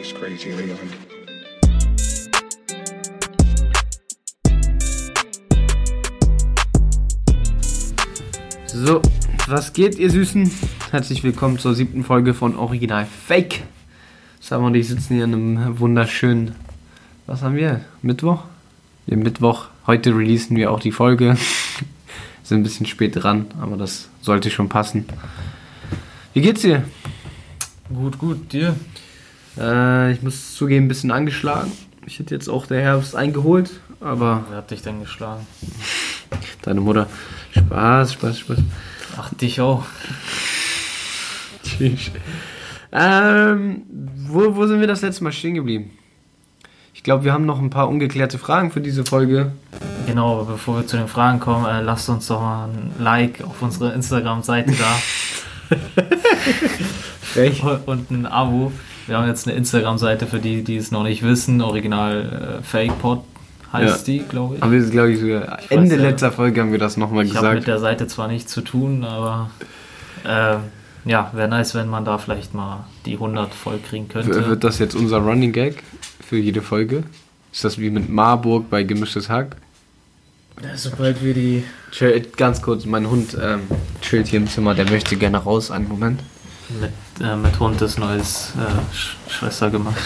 That's crazy, Leon. So, was geht, ihr Süßen? Herzlich willkommen zur siebten Folge von Original Fake. Sam und ich sitzen hier an einem wunderschönen, was haben wir? Mittwoch? Ja, Mittwoch. Heute releasen wir auch die Folge. Sind ein bisschen spät dran, aber das sollte schon passen. Wie geht's dir? Gut, gut, dir? Äh, ich muss zugeben, ein bisschen angeschlagen. Ich hätte jetzt auch der Herbst eingeholt, aber Wer hat dich denn geschlagen? deine Mutter. Spaß, Spaß, Spaß. Ach, dich auch. Tschüss. Ähm, wo, wo sind wir das letzte Mal stehen geblieben? Ich glaube, wir haben noch ein paar ungeklärte Fragen für diese Folge. Genau, aber bevor wir zu den Fragen kommen, äh, lasst uns doch mal ein Like auf unsere Instagram-Seite da und ein Abo. Wir haben jetzt eine Instagram-Seite für die, die es noch nicht wissen. Original äh, Fake Pod heißt die, glaube ich. Haben wir, glaube ich, sogar Ich Ende weiß ja. letzter Folge haben wir das nochmal Ich habe mit gesagt. der Seite zwar nichts zu tun, aber äh, ja, wäre nice, wenn man da vielleicht mal die 100 voll kriegen W- könnte. Wird das jetzt unser Running Gag für jede Folge? Ist das wie mit Marburg bei Gemischtes Hack? Sobald wir die Chill, ganz kurz, mein Hund ähm, chillt hier im Zimmer, der möchte gerne raus. Einen Moment. Mit, äh, mit Hund ist neues äh, Sch Schwester gemacht.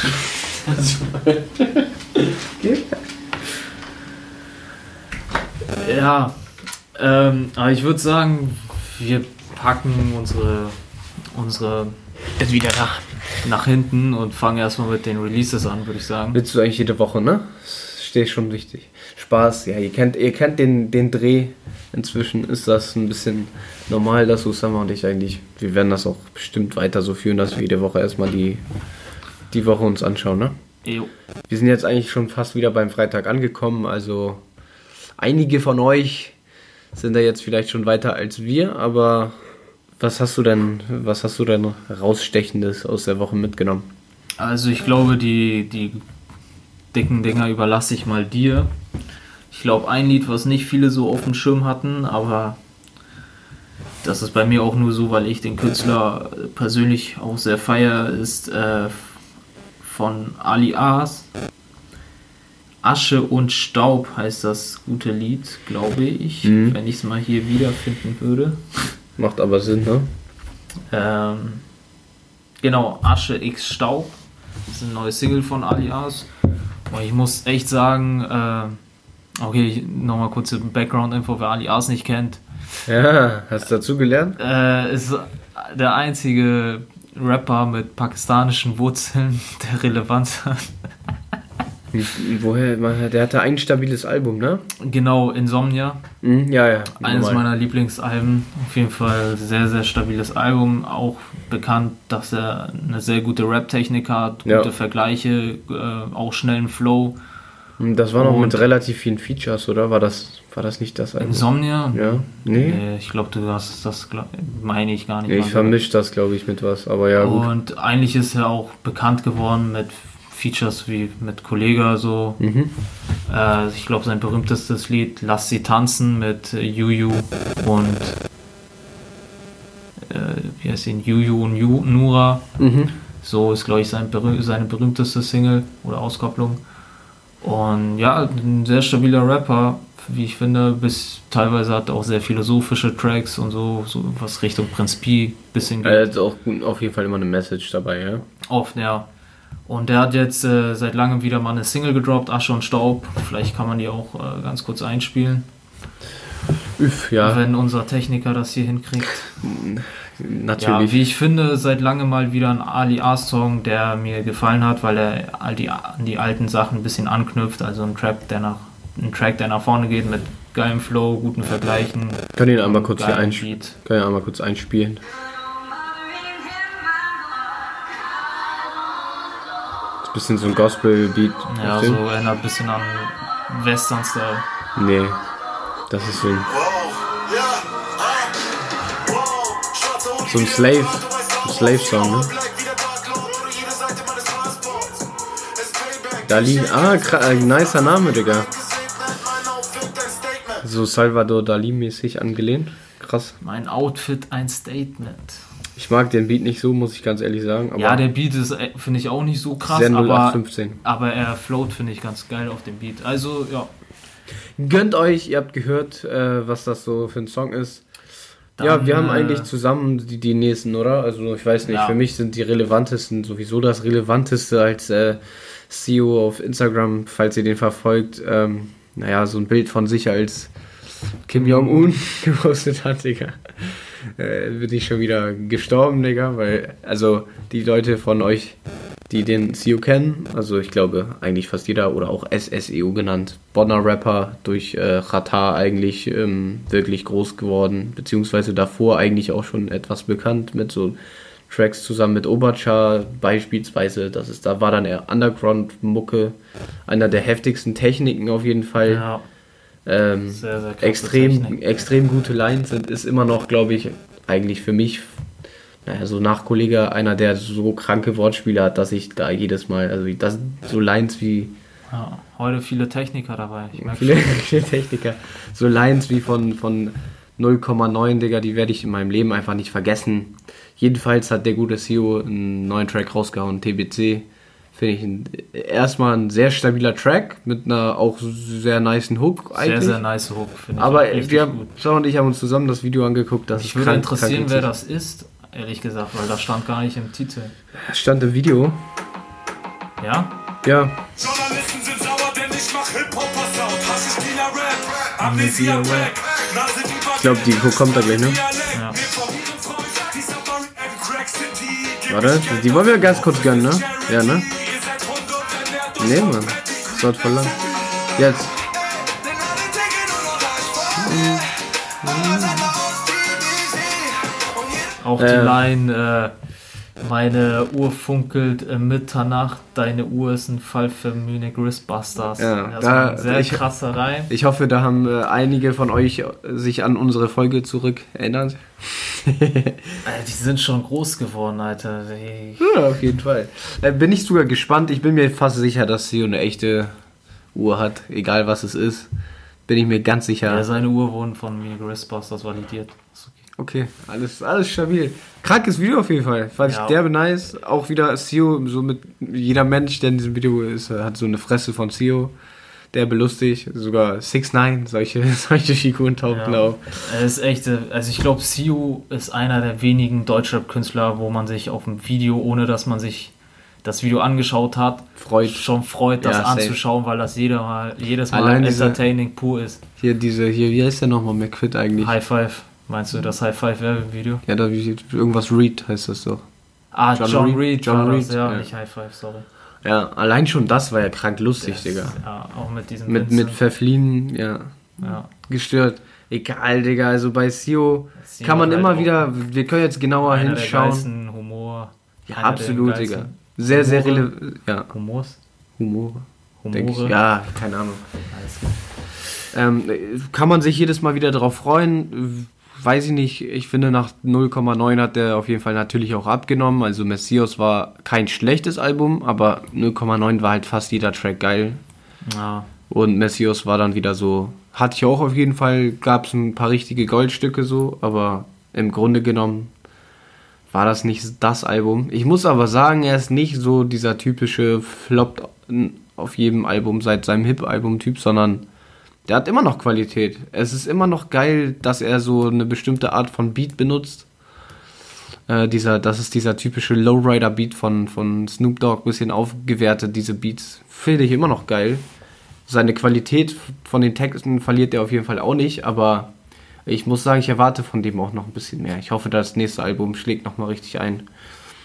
ja, ähm, aber ich würde sagen, wir packen unsere, unsere Ist wieder da. nach hinten und fangen erstmal mit den Releases an, würde ich sagen. Willst du eigentlich jede Woche, ne? Das steht schon wichtig. Spaß, ja, ihr kennt, ihr kennt den, den Dreh. Inzwischen ist das ein bisschen normal, dass Usama und ich eigentlich, wir werden das auch bestimmt weiter so führen, dass wir jede Woche erstmal die, die Woche uns anschauen, ne? Jo. Wir sind jetzt eigentlich schon fast wieder beim Freitag angekommen, also einige von euch sind da jetzt vielleicht schon weiter als wir, aber was hast du denn, was hast du denn rausstechendes aus der Woche mitgenommen? Also ich glaube, die, die dicken Dinger überlasse ich mal dir. Ich glaube, ein Lied, was nicht viele so auf dem Schirm hatten, aber das ist bei mir auch nur so, weil ich den Künstler persönlich auch sehr feier, ist äh, von Ali Aas. Asche und Staub heißt das gute Lied, glaube ich, Mhm. wenn ich es mal hier wiederfinden würde. Macht aber Sinn, ne? Ähm, genau, Asche X Staub. Das ist ein neues Single von Alias. Und ich muss echt sagen, äh, okay, nochmal kurze Background-Info, wer Alias nicht kennt. Ja, hast du dazu gelernt? Äh, ist der einzige Rapper mit pakistanischen Wurzeln, der Relevanz hat. Wie- Woher? man- Der hatte ein stabiles Album, ne? Genau, Insomnia. Mhm, ja, ja. Eines normal. meiner Lieblingsalben. Auf jeden Fall sehr, sehr stabiles Album. Auch bekannt, dass er eine sehr gute Rap-Technik hat, gute Ja. Vergleiche, äh, auch schnellen Flow. Mhm, Das war noch mit Und- relativ vielen Features, oder? War das, war das nicht das Album? Insomnia? Ja? Nee? Nee, ich glaube, du hast das, meine ich gar nicht. Nee, ich vermische das, glaube ich, mit was, aber ja, gut. Und eigentlich ist er auch bekannt geworden mit Features wie mit Kollega so. Mhm. Äh, ich glaube, sein berühmtestes Lied Lass sie tanzen mit äh, Juju und äh, wie heißt ihn? Juju und Ju Nura. Mhm. So ist, glaube ich, sein berüh seine berühmteste Single oder Auskopplung. Und ja, ein sehr stabiler Rapper, wie ich finde, bis teilweise hat er auch sehr philosophische Tracks und so, so was Richtung Prinz Pi bisschen geht. Er hat auch auf jeden Fall immer eine Message dabei, ja? Oft, ja. Und der hat jetzt äh, seit langem wieder mal eine Single gedroppt, Asche und Staub. Vielleicht kann man die auch äh, ganz kurz einspielen, Üff, ja, wenn unser Techniker das hier hinkriegt. Ja, natürlich. wie ich finde, seit langem mal wieder ein Ali A-Song, der mir gefallen hat, weil er all die, an die alten Sachen ein bisschen anknüpft. Also ein Trap, der nach, ein Track, der nach vorne geht mit geilem Flow, guten Vergleichen. Kann ihn einmal kurz hier. Beat. Kann ihn einmal kurz einspielen. Bisschen so ein Gospel-Beat. Ja, so erinnert ein bisschen an Western-Style. Nee, das ist so ein, so ein Slave, ein Slave-Song, ne? Dali, ah, kra- äh, nicer Name, Digga. So Salvador Dali-mäßig angelehnt. Krass. Mein Outfit ein Statement. Ich mag den Beat nicht so, muss ich ganz ehrlich sagen. Aber ja, der Beat ist, äh, finde ich, auch nicht so krass, sehr aber, 0815. aber er float, finde ich, ganz geil auf dem Beat. Also, ja. Gönnt euch, ihr habt gehört, äh, was das so für ein Song ist. ja, Dann, wir haben äh, eigentlich zusammen die, die nächsten, oder? Also ich weiß nicht, Ja. für mich sind die relevantesten sowieso das relevanteste als äh, CEO auf Instagram, falls ihr den verfolgt. Ähm, naja, so ein Bild von sich als Kim Jong-un gepostet hat, Digga. Äh, bin ich schon wieder gestorben, Digga, weil, also die Leute von euch, die den CEO kennen, also ich glaube eigentlich fast jeder oder auch SSEO genannt, Bonner Rapper durch äh, Qatar eigentlich ähm, wirklich groß geworden, beziehungsweise davor eigentlich auch schon etwas bekannt mit so Tracks zusammen mit Oberchar beispielsweise, das ist, da war dann eher Underground-Mucke, einer der heftigsten Techniken auf jeden Fall. Ja, Ähm, sehr, sehr extrem, extrem gute Lines sind, ist immer noch, glaube ich, eigentlich für mich, naja, so nach Kollege einer, der so kranke Wortspiele hat, dass ich da jedes Mal, also das so Lines wie Ja, heute viele Techniker dabei. Viele, viele Techniker, so Lines wie von, von 0,9, Digga, die werde ich in meinem Leben einfach nicht vergessen. Jedenfalls hat der gute CEO einen neuen Track rausgehauen, TBC. Finde ich ein, erstmal ein sehr stabiler Track mit einer auch sehr niceen Hook sehr, eigentlich. sehr nice Hook, finde ich. Aber wir haben. Sarah und ich haben uns zusammen das Video angeguckt. Das Ich würde krank- interessieren, krank wer das ist, ehrlich gesagt, weil das stand gar nicht im Titel. stand im Video. Ja? Ja, Journalisten sind sauer, denn ich mach Hip-Hopper-Sound. Haschisch-Dealer Rap, Amnesia Amnesia Rap. Nase die ich glaube, die kommt da gleich, ne? Ja. Warte, die wollen wir ganz kurz gönnen, ne? Ja, ne? Nee, Mann. Das dauert voll lang. Jetzt. Auch Äh. die Line, äh, meine Uhr funkelt äh, Mitternacht, deine Uhr ist ein Fall für Munich Wristbusters. Ja, das da- ein sehr ich- krasser Reim. Ich hoffe, da haben äh, einige von euch äh, sich an unsere Folge zurück erinnert. Alter, die sind schon groß geworden, Alter. Die, Ja, auf jeden Fall. Äh, bin ich sogar gespannt. Ich bin mir fast sicher, dass sie eine echte Uhr hat. Egal was es ist. Bin ich mir ganz sicher. ja, seine Uhr wurden von Munich Wristbusters validiert. Okay. Alles, alles stabil. Krankes Video auf jeden Fall. Fand Ja. ich derbe nice. Auch wieder CEO, so mit jeder Mensch, der in diesem Video ist, äh, hat so eine Fresse von CEO. Derbe lustig. Sogar 6 9 solche, solche Figuren tauchen Ja. auf. Er ist echt, also ich glaube, Siu ist einer der wenigen Deutschrap-Künstler, wo man sich auf dem Video, ohne dass man sich das Video angeschaut hat, Freut. schon freut, das Ja, anzuschauen, weil das jeder mal, jedes Mal Allein diese- entertaining pur ist. Hier diese, hier, wie heißt der nochmal? McFit eigentlich. High Five, meinst du das High Five Werbevideo? Ja, da wie, irgendwas Reed heißt das doch. Ah, John John, Reed, Reed, John das, Reed, ja, ja. nicht High Five, sorry. Ja, allein schon das war ja krank lustig, Das- Digga. Ja, auch mit diesem Mit, mit. Verfliehen, ja, ja. gestört. Egal, Digga, also bei CEO Sio kann man immer halt auch wieder, wir können jetzt genauer einer der hinschauen. geilsten Humor. Ja, der absolut, Digga. Sehr, sehr Humore. relevant. Ja, Humors? Humor. Humore? Ja, keine Ahnung. Alles. Ähm, kann man sich jedes Mal wieder drauf freuen? Weiß ich nicht. Ich finde, nach 0,9 hat der auf jeden Fall natürlich auch abgenommen. Also Messias war kein schlechtes Album, aber 0,9 war halt fast jeder Track geil. Ja, Und Messias war dann wieder so, hatte ich auch auf jeden Fall, gab es ein paar richtige Goldstücke so, aber im Grunde genommen war das nicht das Album. Ich muss aber sagen, er ist nicht so dieser typische Flop auf jedem Album seit seinem Hip-Album-Typ, sondern der hat immer noch Qualität. Es ist immer noch geil, dass er so eine bestimmte Art von Beat benutzt. Äh, dieser, das ist dieser typische Lowrider-Beat von, von Snoop Dogg, bisschen aufgewertet, diese Beats. Finde ich immer noch geil. Seine Qualität von den Texten verliert er auf jeden Fall auch nicht, aber ich muss sagen, ich erwarte von dem auch noch ein bisschen mehr. Ich hoffe, das nächste Album schlägt nochmal richtig ein.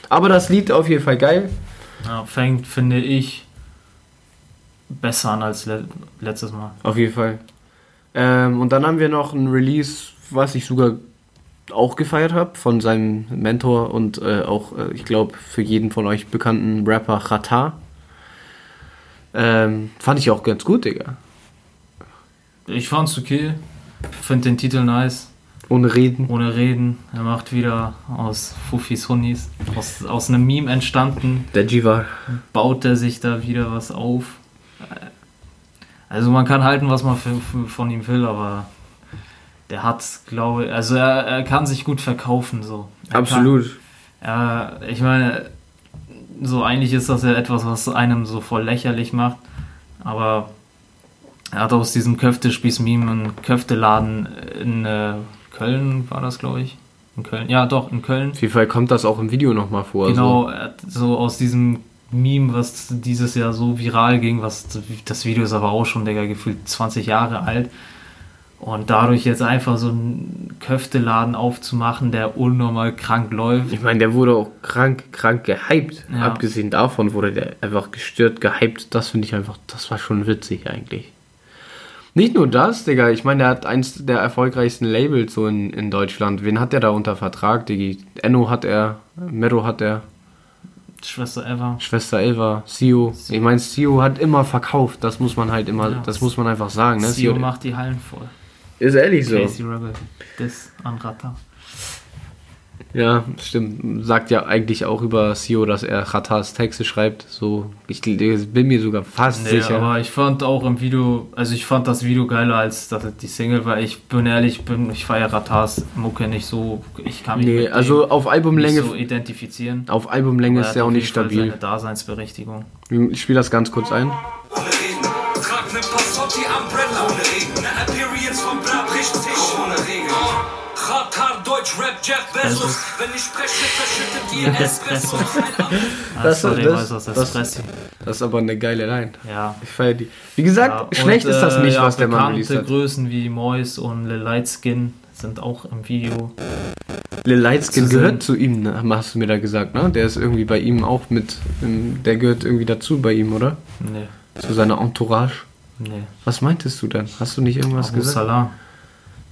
Aber das Lied auf jeden Fall geil. ja fängt, finde ich, besser an als le letztes Mal. Auf jeden Fall. Ähm, und dann haben wir noch ein Release, was ich sogar auch gefeiert habe, von seinem Mentor und äh, auch, äh, ich glaube, für jeden von euch bekannten Rapper Chata. Ähm, fand ich auch ganz gut, Digga. Ich fand's okay. Finde den Titel nice. Ohne Reden. Ohne Reden. Er macht wieder aus Fufis Hunnis, aus, aus einem Meme entstanden, Der Jiva. baut er sich da wieder was auf. Also man kann halten, was man von ihm will, aber der hat, glaube ich, also er, er kann sich gut verkaufen so. Er Absolut. Kann, Ja, ich meine, so eigentlich ist das ja etwas, was einem so voll lächerlich macht. Aber er hat aus diesem Köftespieß-Meme einen Köfteladen in äh, Köln, war das, glaube ich. In Köln. Ja, doch, in Köln. Auf jeden Fall kommt das auch im Video nochmal vor. Genau, hat so aus diesem Meme, was dieses Jahr so viral ging, was das Video ist aber auch schon, Digga, gefühlt 20 Jahre alt. Und dadurch jetzt einfach so einen Köfteladen aufzumachen, der unnormal krank läuft. Ich meine, der wurde auch krank, krank gehypt. Ja. Abgesehen davon wurde der einfach gestört gehypt. Das finde ich einfach, das war schon witzig eigentlich. Nicht nur das, Digga. Ich meine, der hat eins der erfolgreichsten Labels so in, in Deutschland. Wen hat der da unter Vertrag, Diggi? Enno hat er, Mero hat er, Schwester Eva. Schwester Elva, Sio. Ich meine, Sio hat immer verkauft. Das muss man halt immer, Ja. das muss man einfach sagen. Ne? Sio macht die Hallen voll. ist ehrlich so. Casey Rebel. Das an Rata. Ja, stimmt. Sagt ja eigentlich auch über Sio, dass er Ratas Texte schreibt. So, ich bin mir sogar fast Nee, sicher. aber ich fand auch im Video, also ich fand das Video geiler als das, die Single, weil ich bin ehrlich, bin, ich feiere Ratas Mucke nicht so, ich kann mich nee, mit dem also auf nicht Albumlänge, so identifizieren. auf Albumlänge Aber ist er hat auch auf nicht stabil. Seine Daseinsberechtigung. Ich spiele das ganz kurz ein. Ohne Regen. Trag ne Passotti Umbrella. Ohne Regen. Ne Ratar, Deutsch, Rap, Jeff Bezos. Wenn ich spreche, verschüttet ihr Espresso. Ah, Das- sorry, das- das, das, das- ist aber eine geile Line. Ja. Ich feiere die. Wie gesagt, Ja, und, schlecht ist das äh, nicht, ja, was der Mann released hat. Größen wie Mois und Lil Lightskin sind auch im Video. Lil Lightskin zu sehen. gehört zu ihm, ne? hast du mir da gesagt, ne? Der ist irgendwie bei ihm auch mit, ähm, der gehört irgendwie dazu bei ihm, oder? Nee, Zu seiner Entourage. nee. Was meintest du denn? Hast du nicht irgendwas Abu gesagt? Salah.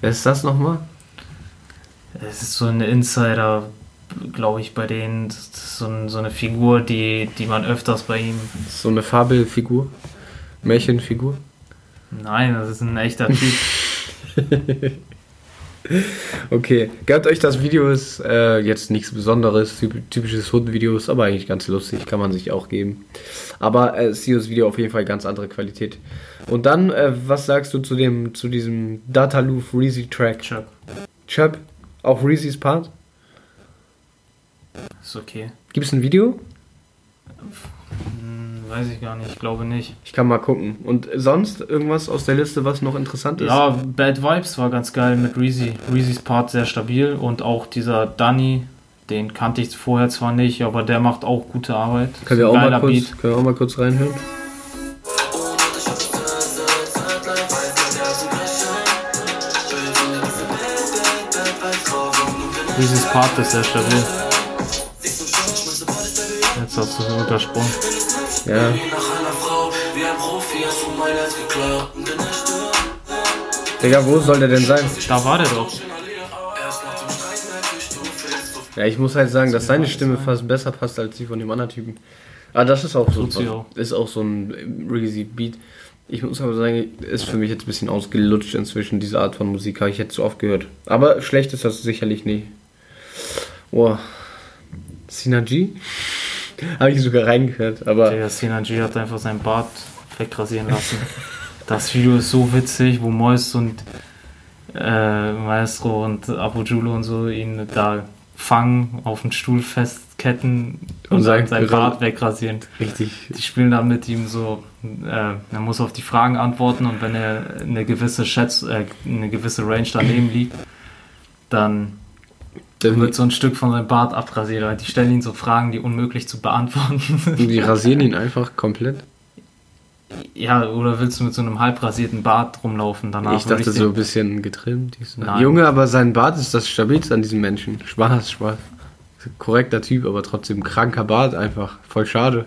Wer ist das nochmal? Es ist so ein Insider, glaube ich, bei denen. Das ist so, ein, so eine Figur, die, die man öfters bei ihm. So eine Fabelfigur? Märchenfigur? Nein, das ist ein echter Typ. Okay, gönnt euch das Video, ist äh, jetzt nichts Besonderes, typ- typisches Hundenvideo, ist aber eigentlich ganz lustig, kann man sich auch geben. Aber äh, Sios Video auf jeden Fall ganz andere Qualität. Und dann, äh, was sagst du zu dem, zu diesem Dataloof Reezy Track? Chuck. Chub, auch Reezys Part? Ist okay. Gibt es ein Video? Hm, weiß ich gar nicht, ich glaube nicht. Ich kann mal gucken. Und sonst irgendwas aus der Liste, was noch interessant ist? Ja, Bad Vibes war ganz geil mit Reezy. Reezys Part sehr stabil und auch dieser Danny, den kannte ich vorher zwar nicht, aber der macht auch gute Arbeit. Können wir, auch mal kurz, können wir auch mal kurz reinhören? Reezys Part ist sehr stabil. Jetzt hast du es übersprungen. Ja. Digga, wo soll der denn sein? Da war der doch. So Ja, ich muss halt sagen, dass seine Stimme fast besser passt als die von dem anderen Typen. Aber das ist auch so, ist auch so ein Reezy Beat. Ich muss aber sagen, ist für mich jetzt ein bisschen ausgelutscht inzwischen, diese Art von Musik, habe ich jetzt zu oft gehört. Aber schlecht ist das sicherlich nicht. Oh. Synergy? habe ich sogar reingehört, aber Der Synergy hat einfach seinen Bart wegrasieren lassen. Das Video ist so witzig, wo Mois und äh, Maestro und Abu Julo und so ihn da fangen, auf den Stuhl festketten und, Und sein, sein Bart wegrasieren. richtig. Die spielen dann mit ihm so, äh, er muss auf die Fragen antworten und wenn er eine gewisse Schätz, äh, eine gewisse Range daneben liegt, dann wird so ein Stück von seinem Bart abrasiert. Weil Die stellen ihn so Fragen, die unmöglich zu beantworten sind. Die rasieren ihn einfach komplett. Ja, oder willst du mit so einem halb rasierten Bart rumlaufen danach? ich dachte würde so ein bisschen getrimmt. Junge, aber sein Bart ist das stabilste an diesem Menschen. Spaß, Spaß. Korrekter Typ, aber trotzdem kranker Bart einfach. Voll schade.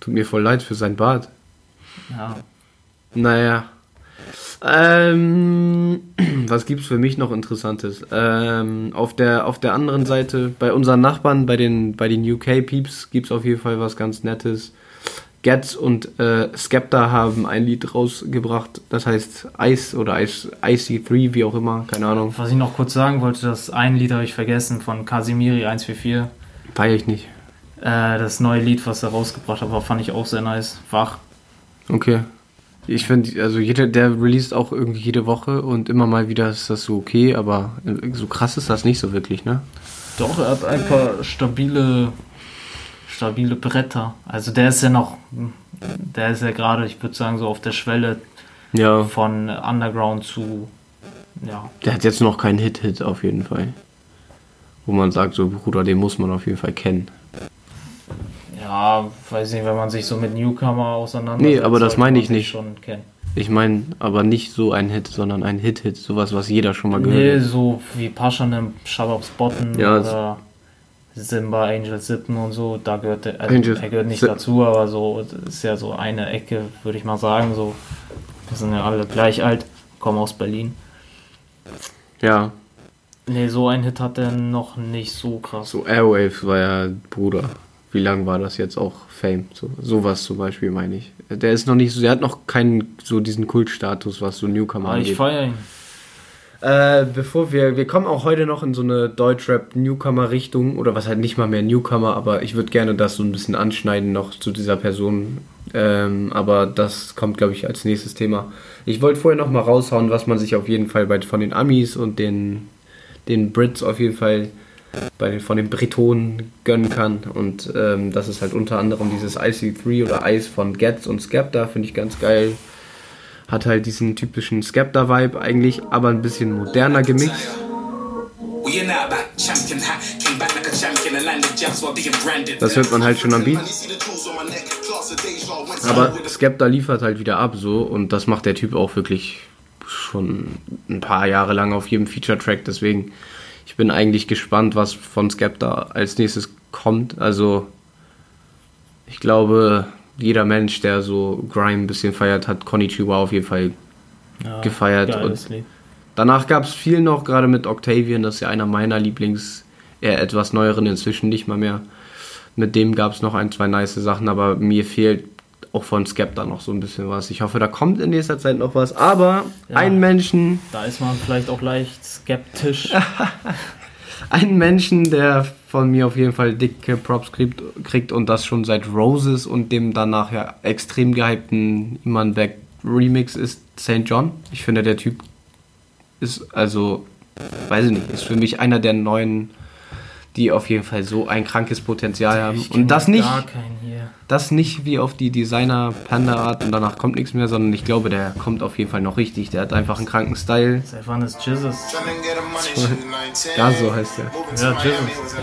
Tut mir voll leid für sein Bart. Ja, Naja. Ähm, was gibt's für mich noch Interessantes? Ähm, auf der auf der anderen Seite, bei unseren Nachbarn, bei den bei den UK Peeps gibt's auf jeden Fall was ganz Nettes. Getz und äh, Skepta haben ein Lied rausgebracht, das heißt Ice oder Ice, IC3, wie auch immer, keine Ahnung. was ich noch kurz sagen wollte, das ein Lied habe ich vergessen von Casimiri 144. Feier ich nicht. Äh, das neue Lied, was er rausgebracht hat, war, fand ich auch sehr nice. Wach. Okay. Ich finde, also jeder, der released auch irgendwie jede Woche und immer mal wieder ist das so okay, aber so krass ist das nicht so wirklich, ne? Doch, er hat ein paar stabile, stabile Bretter. Also der ist ja noch, der ist ja gerade, ich würde sagen, so auf der Schwelle Ja. von Underground zu, ja, Der hat jetzt noch keinen Hit-Hit auf jeden Fall. Wo man sagt, so Bruder, den muss man auf jeden Fall kennen. Ja, weiß nicht, wenn man sich so mit Newcomer auseinandersetzt. Nee, aber das meine ich nicht. Ich meine aber nicht so ein Hit, sondern ein Hit-Hit. Sowas, was jeder schon mal Nee, gehört hat. so wie Paschanem, Shababs Botten Ja, oder Simba, Angel Sippen und so, da gehört er, also Angel er gehört nicht Si- dazu, aber so ist ja so eine Ecke, würde ich mal sagen. So, wir sind ja alle gleich alt, kommen aus Berlin. Ja, Nee, so ein Hit hat er noch nicht so krass. so Airwaves war ja Bruder. Wie lang war das jetzt auch Fame? So, sowas zum Beispiel meine ich. Der ist noch nicht so, der hat noch keinen so diesen Kultstatus, was so Newcomer ich angeht. feiere ihn. Äh, bevor wir, wir kommen auch heute noch in so eine Deutschrap-Newcomer-Richtung, oder was halt nicht mal mehr Newcomer, aber ich würde gerne das so ein bisschen anschneiden noch zu dieser Person. Ähm, aber das kommt, glaube ich, als nächstes Thema. Ich wollte vorher noch mal raushauen, was man sich auf jeden Fall bei, von den Amis und den, den Brits auf jeden Fall bei, von den Bretonen gönnen kann. Und ähm, das ist halt unter anderem dieses IC3 oder Ice von Getz und Skepta, finde ich ganz geil hat halt diesen typischen Skepta-Vibe eigentlich, aber ein bisschen moderner gemixt. Das hört man halt schon am Beat. Aber Skepta liefert halt wieder ab so und das macht der Typ auch wirklich schon ein paar Jahre lang auf jedem Feature-Track. Deswegen, ich bin eigentlich gespannt, was von Skepta als nächstes kommt. Also, ich glaube, jeder Mensch, der so Grime ein bisschen feiert, hat Konnichiwa auf jeden Fall Ja, gefeiert. Danach gab es viel noch, gerade mit Octavian, das ist ja einer meiner Lieblings, eher etwas neueren, inzwischen nicht mal mehr. Mit dem gab es noch ein, zwei nice Sachen, aber mir fehlt auch von Skepta noch so ein bisschen was. Ich hoffe, da kommt in nächster Zeit noch was. Aber Ja. einen Menschen, Da ist man vielleicht auch leicht skeptisch. einen Menschen, der von mir auf jeden Fall dicke Props kriegt, kriegt und das schon seit Roses und dem danach ja extrem gehypten Iman Beck Remix ist St. John. Ich finde, der Typ ist also, weiß ich nicht, ist für mich einer der neuen, die auf jeden Fall so ein krankes Potenzial haben. Ich kenn Und das nicht, das nicht wie auf die Designer Panda Art und danach kommt nichts mehr, sondern ich glaube, der kommt auf jeden Fall noch richtig. Der hat einfach einen kranken Style. Wann ist Jesus? Gaso heißt der. Ja, Jesus.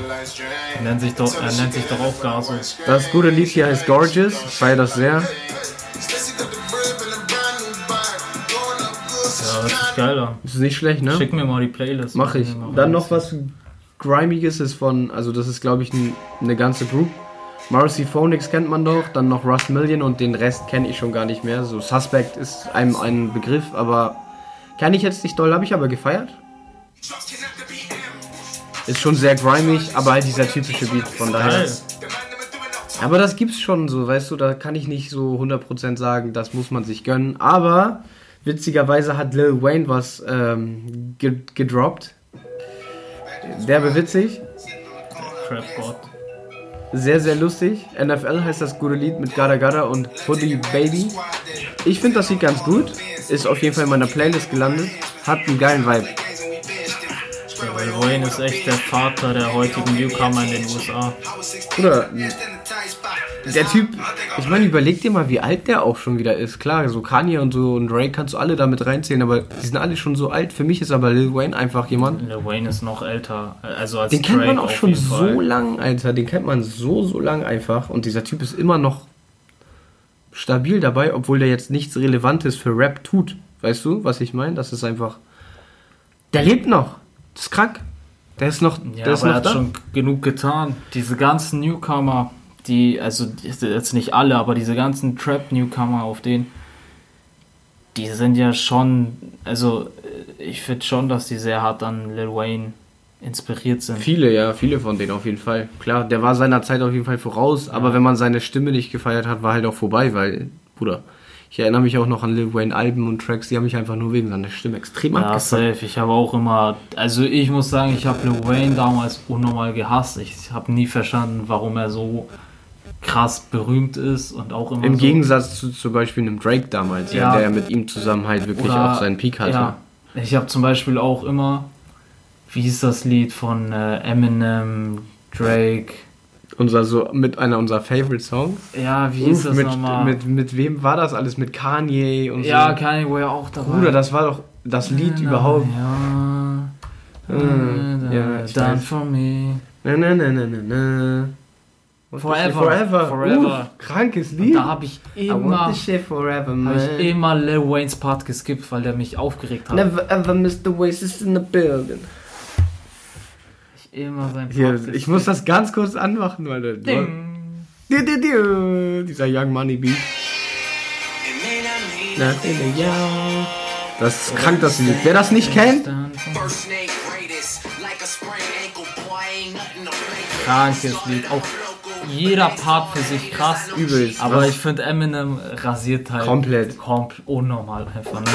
Er nennt sich doch, er nennt sich doch auch Gaso. Das gute Lied hier heißt Gorgeous. Ich feiere das sehr. Ja, hört sich geil an. Ist nicht schlecht, ne? Schick mir mal die Playlist. Mach ich. Dann noch was Grimiges ist von, also das ist glaube ich ein, eine ganze Group. Marcy Phonics kennt man doch, dann noch Russ Million und den Rest kenne ich schon gar nicht mehr. So Suspect ist einem ein Begriff, aber kann ich jetzt nicht doll, habe ich aber gefeiert. Ist schon sehr grimig, aber halt dieser typische Beat, von daher. Geil. Aber das gibt's schon so, weißt du, da kann ich nicht so 100% sagen, das muss man sich gönnen. Aber witzigerweise hat Lil Wayne was ähm, ge gedroppt. Derbe witzig, Crap God. sehr, sehr lustig. NFL heißt das gute Lied mit Gada Gada und Hoodie Baby. Ich finde das Lied ganz gut. Ist auf jeden Fall in meiner Playlist gelandet. Hat einen geilen Vibe. Lil Wayne ist echt der Vater der heutigen Newcomer in den USA. Oder der Typ, ich meine, überleg dir mal, wie alt der auch schon wieder ist. Klar, so Kanye und so und Ray kannst du alle damit reinzählen, aber die sind alle schon so alt. Für mich ist aber Lil Wayne einfach jemand. Lil Wayne ist noch älter, also als Den kennt man Drake auch schon so Fall. lang, Alter. Den kennt man so, so lang einfach. Und dieser Typ ist immer noch stabil dabei, obwohl der jetzt nichts Relevantes für Rap tut. Weißt du, was ich meine? Das ist einfach. Der lebt noch. Das ist krank. Der ist noch, Ja, der ist aber er noch hat da. schon genug getan. Diese ganzen Newcomer, die, also jetzt nicht alle, aber diese ganzen Trap-Newcomer auf den, die sind ja schon, also ich finde schon, dass die sehr hart an Lil Wayne inspiriert sind. Viele, ja, viele von denen auf jeden Fall. Klar, der war seiner Zeit auf jeden Fall voraus, aber wenn man seine Stimme nicht gefeiert hat, war halt auch vorbei, weil, Bruder, ich erinnere mich auch noch an Lil Wayne Alben und Tracks, die haben mich einfach nur wegen seiner Stimme extrem Ja, abgefuckt. safe. Ich habe auch immer, also ich muss sagen, ich habe Lil Wayne damals unnormal gehasst. Ich habe nie verstanden, warum er so krass berühmt ist und auch immer Im so Gegensatz zu zum Beispiel einem Drake damals, ja. Der ja mit ihm zusammen halt wirklich auch seinen Peak hatte. Ja, ich habe zum Beispiel auch immer wie hieß das Lied von äh, Eminem, Drake? Unser so mit einer unserer Favorite Songs. Ja, wie hieß das mit, nochmal? mit, mit wem war das alles? Mit Kanye und ja, so. Kanye war ja auch dabei. Bruder, das war doch das Lied überhaupt. Ja. Hm, ja, Done for me. Na, na, na, na, na, na. Forever. Forever. Forever. Uff, krankes Und Lied. da habe ich immer, forever, hab ich immer Lil Waynes Part geskippt, weil der mich aufgeregt hat. Never ever miss the Oasis in the building. Ich immer sein Hier, ich muss das ganz kurz anmachen, weil der. Ding. Di, di, di, Dieser Young Money Beat. Das ist krank, das Lied. Wer das nicht kennt. Krankes Lied. Auch jeder Part für sich krass. übelst. Aber was- ich finde Eminem rasiert halt Komplett. komplett unnormal einfach. Ne?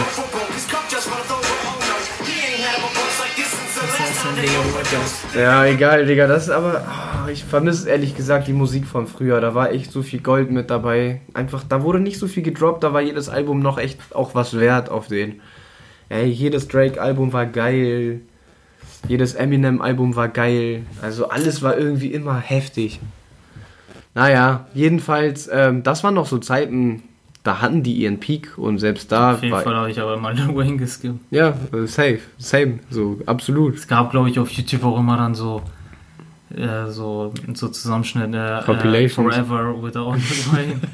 Ja, egal, Digga. Das ist aber. ah, ich vermisse ehrlich gesagt die Musik von früher. Da war echt so viel Gold mit dabei. Einfach, da wurde nicht so viel gedroppt. Da war jedes Album noch echt auch was wert auf den. Ey, jedes Drake-Album war geil. Jedes Eminem-Album war geil. Also alles war irgendwie immer heftig. Naja, jedenfalls, ähm, das waren noch so Zeiten, da hatten die ihren Peak und selbst da Auf jeden. Fall habe ich aber mal Wayne geskippt. Ja, äh, safe, same, so absolut. Es gab, glaube ich, auf YouTube auch immer dann so, äh, so, so Zusammenschnitte. Äh, Compilations. Forever without Wayne.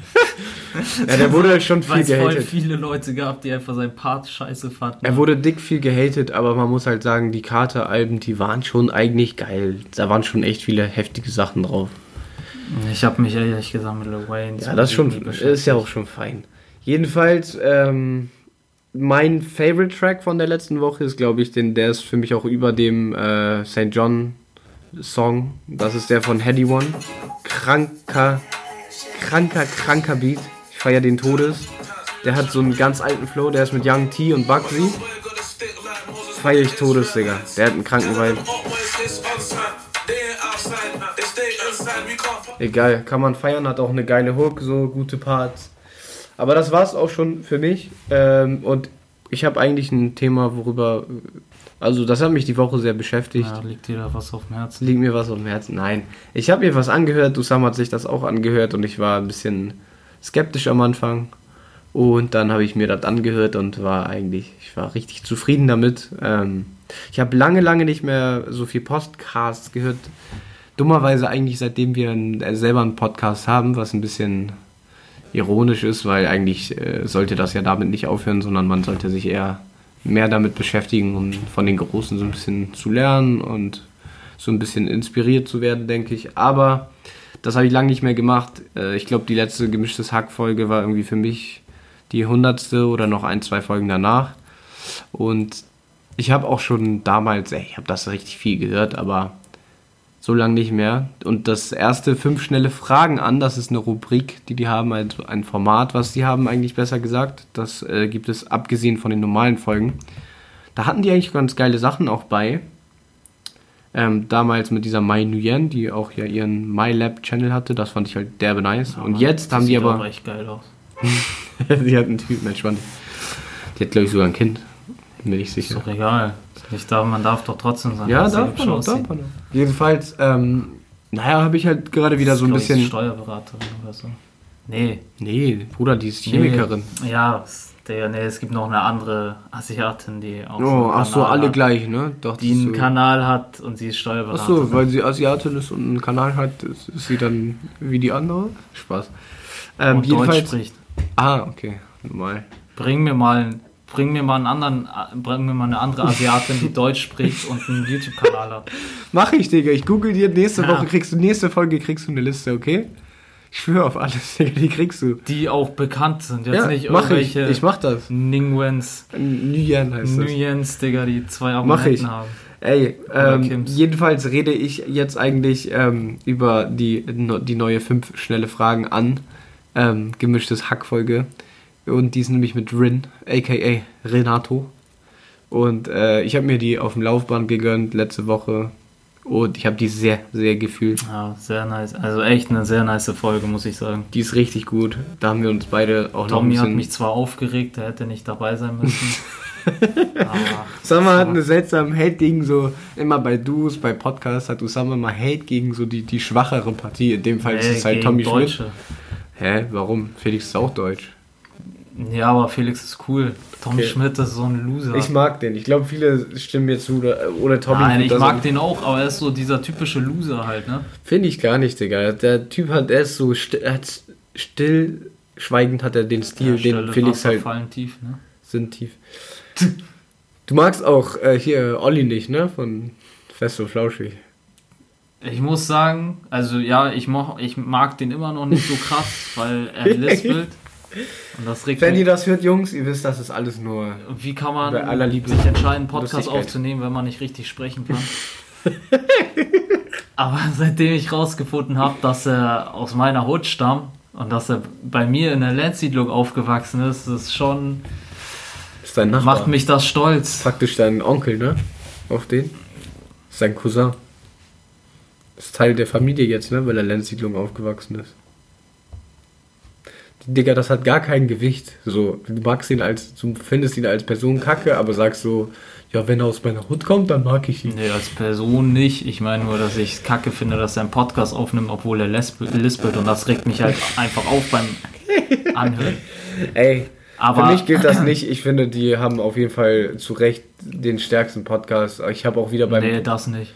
Ja, der wurde schon viel Weil es voll gehatet. viele Leute gab, die einfach seinen Part scheiße fanden. Er wurde dick viel gehatet, aber man muss halt sagen, die Carter-Alben, die waren schon eigentlich geil. Da waren schon echt viele heftige Sachen drauf. Ich habe mich ehrlich gesagt mit Lil Wayne Ja, das ist schon, ist ja auch schon fein. Jedenfalls, ähm, mein Favorite Track von der letzten Woche ist, glaube ich, den, der ist für mich auch über dem äh, St. John Song. Das ist der von Heady One. Kranker, kranker, kranker Beat. Ich feiere den Todes. Der hat so einen ganz alten Flow, der ist mit Young T und Bugsy. Feier ich Todes, Digga. Der hat einen kranken Vibe. Egal, kann man feiern, hat auch eine geile Hook, so gute Parts. Aber das war's auch schon für mich. Ähm, und ich habe eigentlich ein Thema, worüber. Also, das hat mich die Woche sehr beschäftigt. Ja, liegt dir da was auf dem Herzen? Liegt mir was auf dem Herzen? Nein. Ich habe mir was angehört, Usam hat sich das auch angehört und ich war ein bisschen skeptisch am Anfang. Und dann habe ich mir das angehört und war eigentlich, ich war richtig zufrieden damit. Ähm, ich habe lange, lange nicht mehr so viel Podcasts gehört. Dummerweise eigentlich seitdem wir einen, äh, selber einen Podcast haben, was ein bisschen ironisch ist, weil eigentlich äh, sollte das ja damit nicht aufhören, sondern man sollte sich eher mehr damit beschäftigen, um von den Großen so ein bisschen zu lernen und so ein bisschen inspiriert zu werden, denke ich. Aber das habe ich lange nicht mehr gemacht. Äh, ich glaube, die letzte gemischtes Hack-Folge war irgendwie für mich die hundertste oder noch ein, zwei Folgen danach. Und ich habe auch schon damals, ey, ich habe das richtig viel gehört, aber so lange nicht mehr. Und das erste fünf schnelle Fragen an, das ist eine Rubrik, die die haben, also ein Format, was die haben eigentlich besser gesagt. Das äh, gibt es abgesehen von den normalen Folgen. Da hatten die eigentlich ganz geile Sachen auch bei. Ähm, damals mit dieser Mai Nguyen, die auch ja ihren MyLab-Channel hatte, das fand ich halt derbe nice. Und jetzt Das haben die aber. auch echt geil aus. sie hat einen Typen, entspannt. Die hat, glaube ich, sogar ein Kind. Bin mir nicht Ist sicher. doch egal. Nicht darf, man darf doch trotzdem sein. Ja, darf man auch, darf man auch. Jedenfalls, ähm, naja, habe ich halt gerade wieder so ein Glaub ich, bisschen. Steuerberaterin oder so. Nee. Nee, Bruder, die ist Chemikerin. Nee. Ja, es- der, nee, es gibt noch eine andere Asiatin, die auch Oh, einen ach so, alle hat, gleich, ne? Doch, die einen so. Kanal hat und sie ist Ach Steuerberaterin. so, weil sie Asiatin ist und einen Kanal hat, ist, ist sie dann wie die andere? Spaß. Ähm, und Deutsch jedenfalls. spricht. Ah, okay, normal. Bring mir mal, bring mir mal einen anderen, bring mir mal eine andere Asiatin, die Deutsch spricht und einen YouTube-Kanal hat. Mach ich, Digga. Ich google dir nächste Ja. Woche, kriegst du, nächste Folge kriegst du eine Liste, okay? Ich schwöre auf alles, Digga, die kriegst du. Die auch bekannt sind. Jetzt ja, nicht mach ich. irgendwelche Ich mach das. Ningwens, Nguyen heißt das. Nguyens, Digga, die zwei Abonnenten haben. Ey, ähm, jedenfalls rede ich jetzt eigentlich ähm, über die, die neue fünf schnelle Fragen an. Ähm, gemischtes Hackfolge. Und die ist nämlich mit Rin, aka Renato. Und äh, ich habe mir die auf dem Laufband gegönnt letzte Woche. Und ich habe die sehr, sehr gefühlt. Ja, sehr nice. Also echt eine sehr nice Folge, muss ich sagen. Die ist richtig gut. Da haben wir uns beide auch noch ein Tommy hat bisschen... mich zwar aufgeregt, der hätte nicht dabei sein müssen. Aber hat einen seltsamen Hate gegen so, immer bei Duos, bei Podcasts hat Usama mal Hate gegen so die, die schwachere Partie. In dem Fall ist nee, es halt Tommy Schmidt. Deutsche. Hä, warum? Felix ist auch deutsch. Ja, aber Felix ist cool. Tommy Okay. Schmidt ist so ein Loser. Ich mag den. Ich glaube, viele stimmen mir zu. Oder, oder Tommy. Nein, ich mag den auch, aber er ist so dieser typische Loser halt, ne? Finde ich gar nicht, Digga. Der Typ hat, er ist so er hat still schweigend hat er den Stil, den Stelle Felix Wasser halt fallen tief, ne? sind tief. Du magst auch äh, hier Olli nicht, ne? Von Fest und Flauschig. Ich muss sagen, also ja, ich, moch, ich mag den immer noch nicht so krass, weil er lispelt. Und das regt Wenn ihr das hört, Jungs, ihr wisst, das ist alles nur. Wie kann man sich entscheiden, einen Podcast aufzunehmen, wenn man nicht richtig sprechen kann? Aber seitdem ich rausgefunden habe, dass er aus meiner Hut stammt und dass er bei mir in der Landsiedlung aufgewachsen ist, ist schon, Ist dein Nachbar. macht mich das stolz. praktisch dein Onkel, ne? Auf den. Sein Cousin. Ist Teil der Familie jetzt, ne? Weil er Lenzsiedlung aufgewachsen ist. Digga, das hat gar kein Gewicht. So, du magst ihn als, du findest ihn als Person kacke, aber sagst so, ja, wenn er aus meiner Hut kommt, dann mag ich ihn. Nee, als Person nicht. Ich meine nur, dass ich es kacke finde, dass er einen Podcast aufnimmt, obwohl er lispelt. Und das regt mich halt einfach auf beim Anhören. Ey, Aber- für mich gilt das nicht. Ich finde, die haben auf jeden Fall zu Recht den stärksten Podcast. Ich habe auch wieder beim, Nee,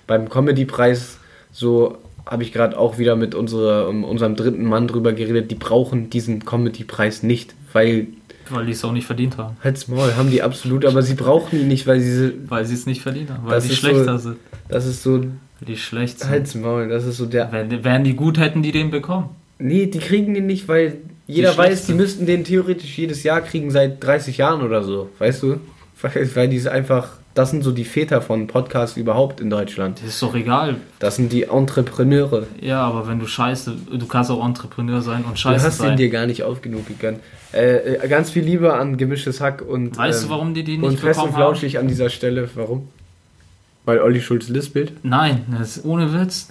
beim Comedy-Preis so habe ich gerade auch wieder mit unserer, um, unserem dritten Mann drüber geredet, die brauchen diesen Comedy-Preis nicht, weil, Weil die es auch nicht verdient haben. halt's Maul, haben die absolut, aber sie brauchen ihn nicht, weil sie, Weil sie es nicht verdient haben. Weil die ist schlechter so- sind. das ist so, die schlecht sind. halt's Maul, das ist so der, Wären, wären die gut, hätten die den bekommen. nee, die kriegen den nicht, weil jeder schlecht weiß, die müssten den theoretisch jedes Jahr kriegen seit 30 Jahren oder so, weißt du? Weil, weil die es einfach, das sind so die Väter von Podcasts überhaupt in Deutschland. Das ist doch egal. Das sind die Entrepreneure. Ja, aber wenn du scheiße, du kannst auch Entrepreneur sein und Du scheiße hast ihn sein. dir gar nicht oft genug gegönnt. Äh, ganz viel Liebe an gemischtes Hack und. Weißt ähm, du, warum die die Und nicht fest und bekommen haben? flauschig an dieser Stelle. Warum? Weil Olli Schulz lispelt. Nein, das ist ohne Witz.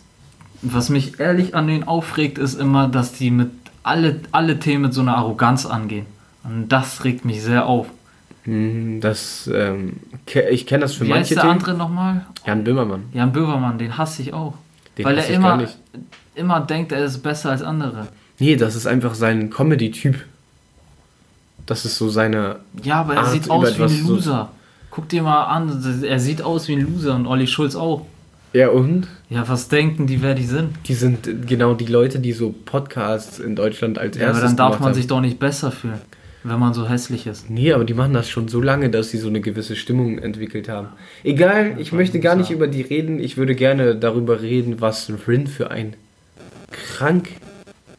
Was mich ehrlich an denen aufregt, ist immer, dass die mit alle, alle Themen mit so einer Arroganz angehen. Und das regt mich sehr auf. Hm, Das, ähm, ich kenne das für Wie heißt manche der Themen. andere nochmal? Jan Böhmermann. Jan Böhmermann, den hasse ich auch. Den Weil er immer, nicht. immer denkt, er ist besser als andere. Nee, das ist einfach sein Comedy-Typ. Das ist so seine. Ja, aber er Art, sieht aus wie ein so- Loser. Guck dir mal an, er sieht aus wie ein Loser und Olli Schulz auch. Ja, und? Ja, was denken die, wer die sind? Die sind genau die Leute, die so Podcasts in Deutschland als Ja, aber erstes dann darf man haben. sich doch nicht besser fühlen, wenn man so hässlich ist. Nee, aber die machen das schon so lange, dass sie so eine gewisse Stimmung entwickelt haben. Egal, ich möchte gar nicht über die reden. Ich würde gerne darüber reden, was Rin für ein krank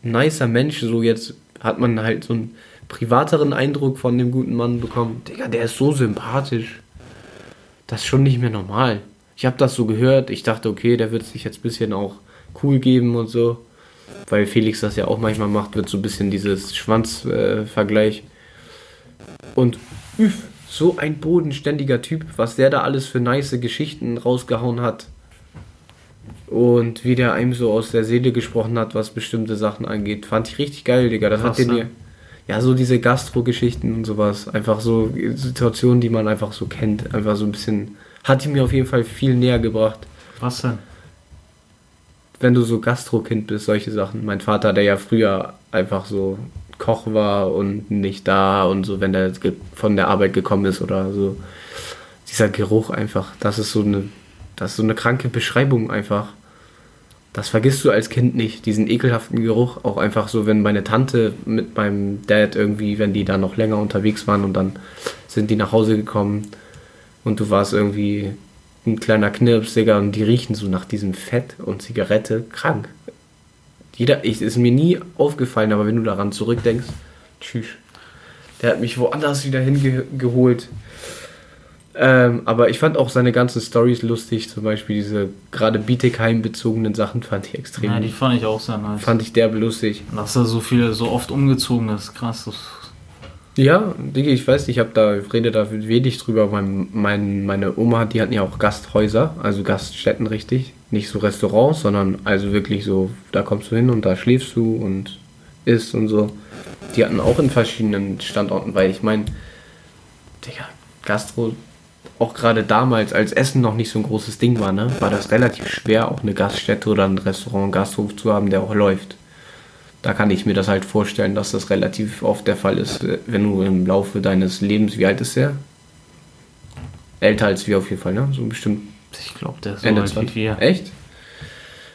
nicer Mensch so jetzt hat man halt so einen privateren Eindruck von dem guten Mann bekommen. Digga, der ist so sympathisch. Das ist schon nicht mehr normal. Ich habe das so gehört. Ich dachte, okay, der wird sich jetzt ein bisschen auch cool geben und so. Weil Felix das ja auch manchmal macht, wird so ein bisschen dieses Schwanz-Vergleich. Und üff, so ein bodenständiger Typ, was der da alles für nice Geschichten rausgehauen hat. Und wie der einem so aus der Seele gesprochen hat, was bestimmte Sachen angeht. Fand ich richtig geil, Digga. Das Was hat den mir. Ja, so diese Gastro-Geschichten und sowas. Einfach so Situationen, die man einfach so kennt. Einfach so ein bisschen. Hat die mir auf jeden Fall viel näher gebracht. Was denn? Wenn du so Gastro-Kind bist, solche Sachen. Mein Vater, der ja früher einfach so Koch war und nicht da und so, wenn er ge- von der Arbeit gekommen ist oder so. Dieser Geruch einfach, das ist so eine, das ist so eine kranke Beschreibung einfach. Das vergisst du als Kind nicht, diesen ekelhaften Geruch. Auch einfach so, wenn meine Tante mit meinem Dad irgendwie, wenn die da noch länger unterwegs waren und dann sind die nach Hause gekommen und du warst irgendwie ein kleiner Knirps, Digga, und die riechen so nach diesem Fett und Zigarette. Krank. Jeder, ich, ist mir nie aufgefallen, aber wenn du daran zurückdenkst, tschüss. Der hat mich woanders wieder hingeholt. Ähm, aber ich fand auch seine ganzen Stories lustig, zum Beispiel diese gerade Bietigheim bezogenen Sachen fand ich extrem. Ja, die fand ich auch sehr nice. fand ich derbe lustig. Dass er so viel, so oft umgezogen ist, krass. Das, Ja, Digga, ich weiß, ich habe da, ich rede da wenig drüber. Mein, mein, meine Oma, die hatten ja auch Gasthäuser, also Gaststätten richtig. Nicht so Restaurants, sondern also wirklich so, da kommst du hin und da schläfst du und isst und so. Die hatten auch in verschiedenen Standorten, weil ich meine, Digga, Gastro, auch gerade damals, als Essen noch nicht so ein großes Ding war, ne, war das relativ schwer, auch eine Gaststätte oder ein Restaurant, einen Gasthof zu haben, der auch läuft. Da kann ich mir das halt vorstellen, dass das relativ oft der Fall ist, äh, wenn du im Laufe deines Lebens, wie alt ist der? Älter als wir auf jeden Fall, ne? So bestimmt Ich glaube, der ist so Ende alt wie 20. wir. Echt?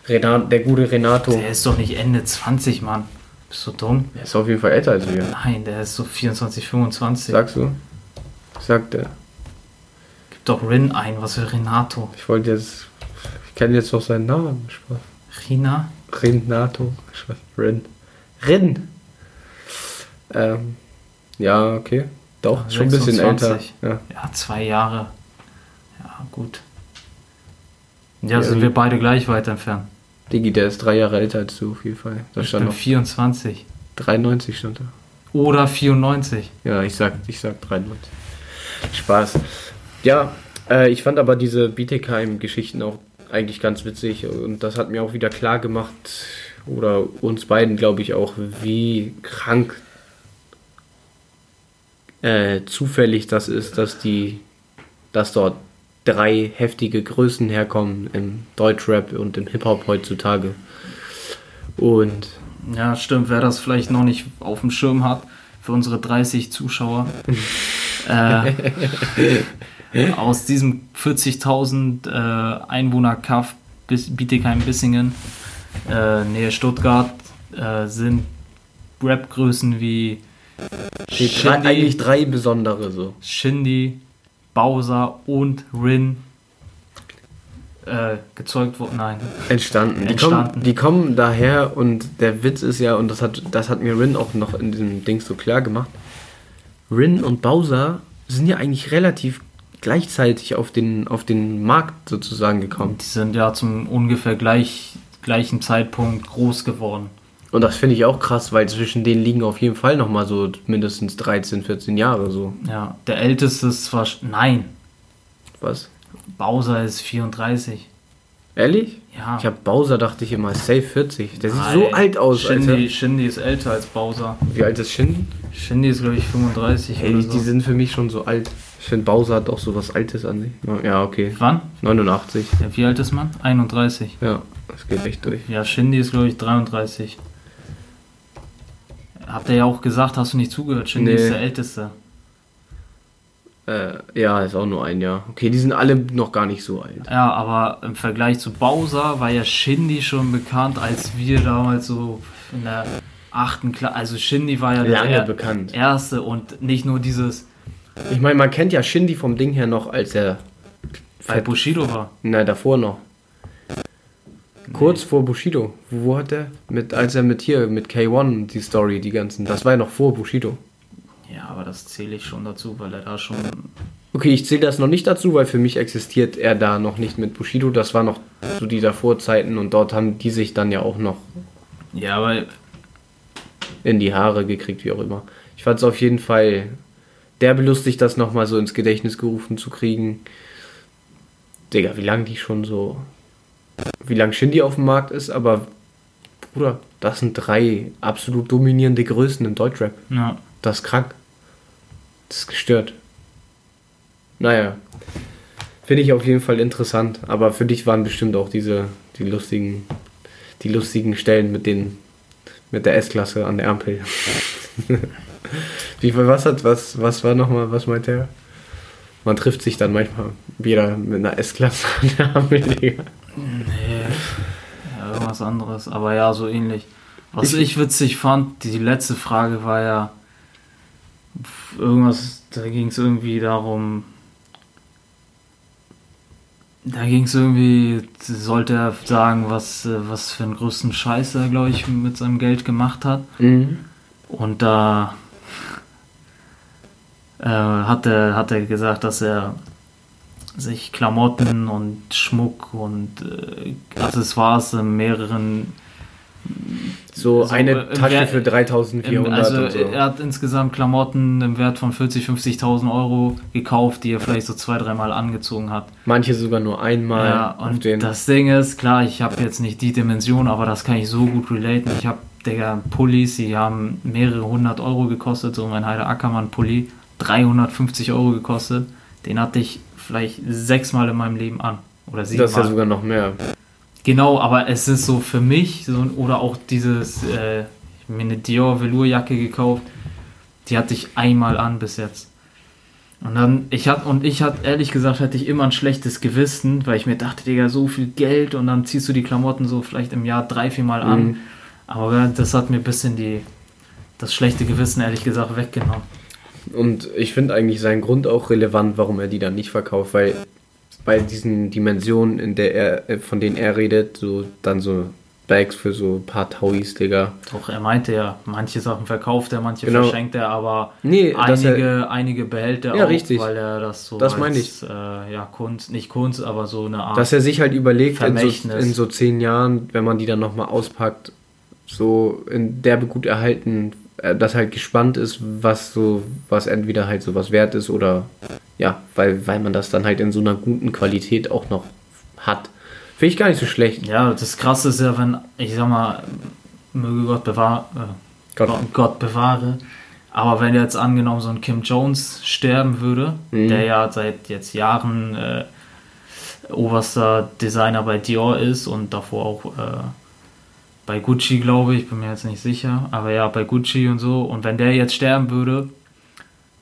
Renat, der gute Renato. Der ist doch nicht Ende 20, Mann. Bist du dumm? Der ist auf jeden Fall älter als wir. Nein, der ist so 24, 25. Sagst du? Sagt er. Gib doch Rin ein, was für Renato. Ich wollte jetzt. Ich kenne jetzt noch seinen Namen. Spaß. Rina? Renato. Spaß. Rin. Rin. Ähm, ja, okay. Doch, Ah, schon ein bisschen älter. 26. Ja. Ja, zwei Jahre. Ja, gut. Ja, Ja, sind wir beide gleich weit entfernt. Digi, der ist drei Jahre älter als du auf jeden Fall. Da Ich stand bin noch 24. 93 stand da. Oder 94. Ja, ich sag, ich sag 93. Spaß. Ja, äh, ich fand aber diese Bietigheim-Geschichten auch eigentlich ganz witzig und das hat mir auch wieder klar gemacht, oder uns beiden glaube ich auch, wie krank äh, zufällig das ist, dass die, dass dort drei heftige Größen herkommen im Deutschrap und im Hip-Hop heutzutage. Und Ja, stimmt. Wer das vielleicht noch nicht auf dem Schirm hat, für unsere 30 Zuschauer. äh, aus diesem 40.000 äh, Einwohner Kaff bis Bietigheim-Bissingen, äh, Nähe Stuttgart, äh, sind Rap-Größen wie die drei, Shindy, eigentlich drei besondere so. Shindy, Bowser und Rin äh, gezeugt worden. Nein. entstanden. Die, Entstanden. Kommen, die kommen daher und der Witz ist ja, und das hat, das hat mir Rin auch noch in diesem Ding so klar gemacht, Rin und Bowser sind ja eigentlich relativ gleichzeitig auf den, auf den Markt sozusagen gekommen. Die sind ja zum ungefähr gleich, gleichen Zeitpunkt groß geworden. Und das finde ich auch krass, weil zwischen denen liegen auf jeden Fall nochmal so mindestens 13, 14 Jahre so. Ja, der älteste ist zwar. Nein, Was? Bowser ist 34. Ehrlich? Ja. Ich habe Bowser, dachte ich immer, safe 40. Der sieht Nein, so alt aus, Shindy, Alter. Shindy ist älter als Bowser. Wie alt ist Shin? Shindy ist, glaube ich, 35 Hey, oder die so. sind für mich schon so alt. Ich finde, Bowser hat auch so was Altes an sich. Ja, okay. Wann? 89. Ja, wie alt ist man? 31. Ja, das geht echt durch. Ja, Shindy ist, glaube ich, 33. Habt ihr ja auch gesagt, hast du nicht zugehört? Shindy Nee. ist der Älteste. Äh, ja, ist auch nur ein Jahr. Okay, die sind alle noch gar nicht so alt. Ja, aber im Vergleich zu Bowser war ja Shindy schon bekannt, als wir damals so in der achten Klasse. Also Shindy war ja Lange der bekannt. erste und nicht nur dieses Ich meine, man kennt ja Shindy vom Ding her noch, als er. bei Bushido war. Nein, davor noch. Kurz vor Bushido. Wo, hat er? Mit, als er mit hier, mit K1 die Story, die ganzen. Das war ja noch vor Bushido. Ja, aber das zähle ich schon dazu, weil er da schon. Okay, ich zähle das noch nicht dazu, weil für mich existiert er da noch nicht mit Bushido. Das war noch so die Davorzeiten und dort haben die sich dann ja auch noch Ja, aber in die Haare gekriegt, wie auch immer. Ich fand es auf jeden Fall derbe lustig, das nochmal so ins Gedächtnis gerufen zu kriegen. Digga, wie lange die schon so. Wie lange Shindy auf dem Markt ist, aber. Bruder, das sind drei absolut dominierende Größen im Deutschrap. ja, Das ist krank. Das ist gestört. Naja. Finde ich auf jeden Fall interessant. Aber für dich waren bestimmt auch diese, die lustigen, die lustigen Stellen mit den, mit der S-Klasse an der Ampel. Wie, was hat, was, was war nochmal, was meinte er? Man trifft sich dann manchmal wieder mit einer S-Klasse an der Ampel, Digga. Nee, ja, irgendwas anderes. Aber ja, so ähnlich. Was Ich- ich, witzig fand, die letzte Frage war ja irgendwas, da ging es irgendwie darum. Da ging es irgendwie, sollte er sagen, was, was für einen größten Scheiß er, glaube ich, mit seinem Geld gemacht hat. Mhm. Und da äh, hat, er, hat er gesagt, dass er sich Klamotten und Schmuck und äh, Accessoires in mehreren. So, So, eine äh, Tasche für Im, 3400 also so. er hat insgesamt Klamotten im Wert von 40.000, 50.000 Euro gekauft, die er vielleicht so zwei, dreimal angezogen hat. Manche sogar nur einmal Ja, und das Ding ist, klar, ich habe jetzt nicht die Dimension, aber das kann ich so gut relaten. Ich habe, Digga, Pullis, die haben mehrere hundert Euro gekostet, so mein Heider Ackermann Pulli, 350 Euro gekostet. den hatte ich vielleicht sechsmal in meinem Leben an. Oder Das ist ja siebenmal. sogar noch mehr. Genau, aber es ist so für mich, so, oder auch dieses, äh, ich mir eine Dior Velourjacke gekauft, die hatte ich einmal an bis jetzt. Und dann, ich hatte, und ich hatte, ehrlich gesagt, hatte ich immer ein schlechtes Gewissen, weil ich mir dachte, Digga, so viel Geld und dann ziehst du die Klamotten so vielleicht im Jahr drei, vier Mal an. Mhm. Aber das hat mir ein bisschen die, das schlechte Gewissen, ehrlich gesagt, weggenommen. Und ich finde eigentlich seinen Grund auch relevant, warum er die dann nicht verkauft, weil bei diesen Dimensionen, in der er, äh, von denen er redet, so dann so Bags für so ein paar Tauis, Digga. Doch, er meinte ja, manche Sachen verkauft er, manche Genau. verschenkt er, aber Nee, einige, einige behält er Ja, auch, richtig. weil er das so Das als, meine ich. Äh, ja, Kunst, nicht Kunst, aber so eine Art. Dass er sich halt überlegt, in so, in so zehn Jahren, wenn man die dann nochmal auspackt, so in derbe gut erhalten, äh, dass halt gespannt ist, was so, was entweder halt so was wert ist oder ja, weil, weil man das dann halt in so einer guten Qualität auch noch hat. Finde ich gar nicht so schlecht. ja, das Krasse ist ja, wenn, ich sag mal, möge Gott bewahre, äh, Gott. Gott. Gott bewahre, aber wenn jetzt angenommen so ein Kim Jones sterben würde, Mhm. der ja seit jetzt Jahren äh, oberster Designer bei Dior ist und davor auch äh, bei Gucci, glaube ich, bin mir jetzt nicht sicher, aber ja, bei Gucci und so. Und wenn der jetzt sterben würde,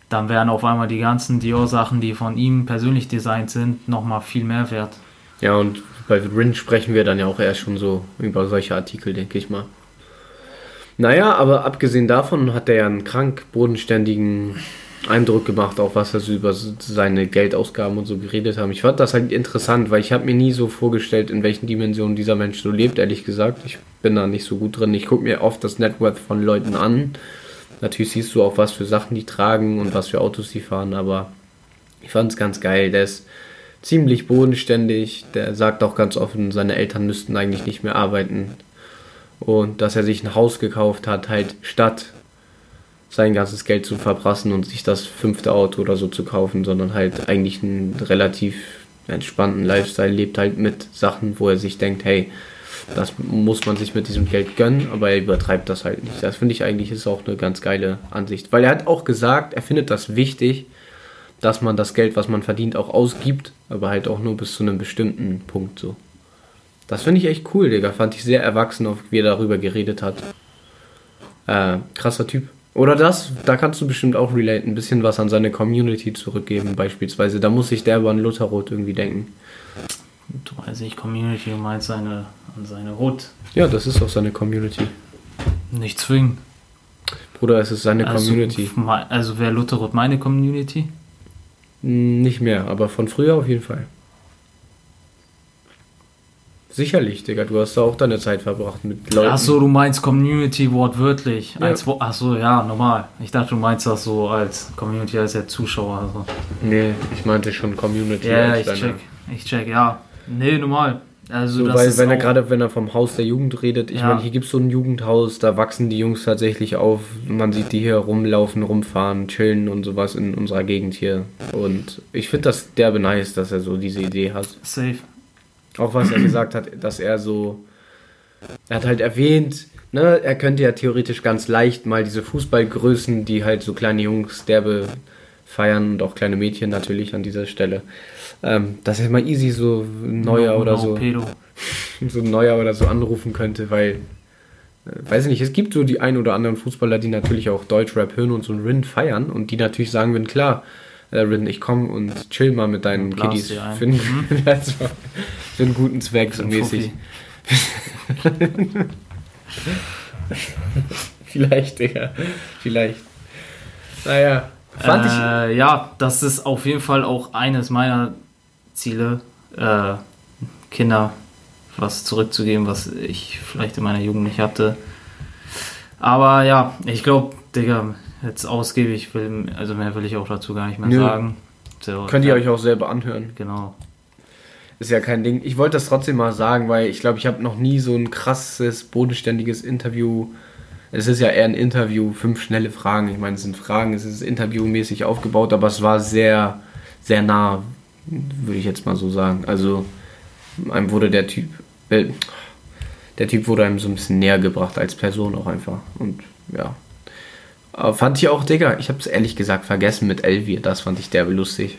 dann wären auf einmal die ganzen Dior-Sachen, die von ihm persönlich designt sind, nochmal viel mehr wert. Ja, und bei Rin sprechen wir dann ja auch erst schon so über solche Artikel, denke ich mal. Naja, aber abgesehen davon hat er ja einen krank bodenständigen Eindruck gemacht, auch was er so über seine Geldausgaben und so geredet haben. Ich fand das halt interessant, weil ich habe mir nie so vorgestellt, in welchen Dimensionen dieser Mensch so lebt, ehrlich gesagt. Ich bin da nicht so gut drin. Ich gucke mir oft das Networth von Leuten an. Natürlich siehst du auch, was für Sachen die tragen und was für Autos die fahren, aber ich fand es ganz geil. Der ist ziemlich bodenständig. Der sagt auch ganz offen, seine Eltern müssten eigentlich nicht mehr arbeiten. Und dass er sich ein Haus gekauft hat, halt statt sein ganzes Geld zu verprassen und sich das fünfte Auto oder so zu kaufen, sondern halt eigentlich einen relativ entspannten Lifestyle lebt halt mit Sachen, wo er sich denkt, hey, das muss man sich mit diesem Geld gönnen, aber er übertreibt das halt nicht. Das finde ich eigentlich ist auch eine ganz geile Ansicht, weil er hat auch gesagt, er findet das wichtig, dass man das Geld, was man verdient, auch ausgibt, aber halt auch nur bis zu einem bestimmten Punkt so. Das finde ich echt cool, Digga. Fand ich sehr erwachsen, wie er darüber geredet hat. Äh, krasser Typ. Oder das, da kannst du bestimmt auch relate, ein bisschen was an seine Community zurückgeben, beispielsweise. Da muss sich der aber an Lutherroth irgendwie denken. Du weißt nicht, Community, du meinst seine, an seine Hut. Ja, das ist auch seine Community. Nicht zwingen. Bruder, es ist seine Also, Community. Also wäre Lutherot meine Community? Hm, Nicht mehr, aber von früher auf jeden Fall. Sicherlich, Digga, du hast da auch deine Zeit verbracht mit Leuten. Ach so, du meinst Community wortwörtlich. Ja. Als, Wo- ach so, ja, normal. Ich dachte, du meinst das so als Community, als der Zuschauer. Also. Nee, ich meinte schon Community. Ja, ich deine- check. Ich check, ja. Nee, normal. Also, So, weil wenn er gerade, wenn er vom Haus der Jugend redet, ich Ja. meine, hier gibt es so ein Jugendhaus, da wachsen die Jungs tatsächlich auf. Man sieht die hier rumlaufen, rumfahren, chillen und sowas in unserer Gegend hier. Und ich finde das derbe nice, dass er so diese Idee hat. Safe. Auch was er gesagt hat, dass er so. Er hat halt erwähnt, ne, er könnte ja theoretisch ganz leicht mal diese Fußballgrößen, die halt so kleine Jungs derbe feiern und auch kleine Mädchen natürlich an dieser Stelle, ähm, dass er mal easy so Neuer No- oder no so Pedo. so ein Neuer oder so anrufen könnte, weil, äh, weiß ich nicht, es gibt so die ein oder anderen Fußballer, die natürlich auch Deutschrap hören und so ein Rin feiern und die natürlich sagen würden, klar, äh, Rin, ich komm und chill mal mit deinen Und blas Kiddies für, einen, war- für einen guten Zweck so mäßig. Vielleicht, Digga, vielleicht. Naja, fand ich... äh, ja, das ist auf jeden Fall auch eines meiner Ziele, äh, Kinder was zurückzugeben, was ich vielleicht in meiner Jugend nicht hatte. Aber ja, ich glaube, Digga, jetzt ausgiebig will, also mehr will ich auch dazu gar nicht mehr Nö. sagen. So, Könnt ihr ja, euch auch selber anhören. Genau. Ist ja kein Ding. Ich wollte das trotzdem mal sagen, weil ich glaube, ich habe noch nie so ein krasses, bodenständiges Interview. Es ist ja eher ein Interview, fünf schnelle Fragen. Ich meine, es sind Fragen, es ist interviewmäßig aufgebaut, aber es war sehr, sehr nah, würde ich jetzt mal so sagen. Also, einem wurde der Typ, äh, der Typ wurde einem so ein bisschen näher gebracht als Person auch einfach. Und ja. Aber fand ich auch, Digga, ich habe es ehrlich gesagt vergessen mit Elvier, das fand ich derbe lustig.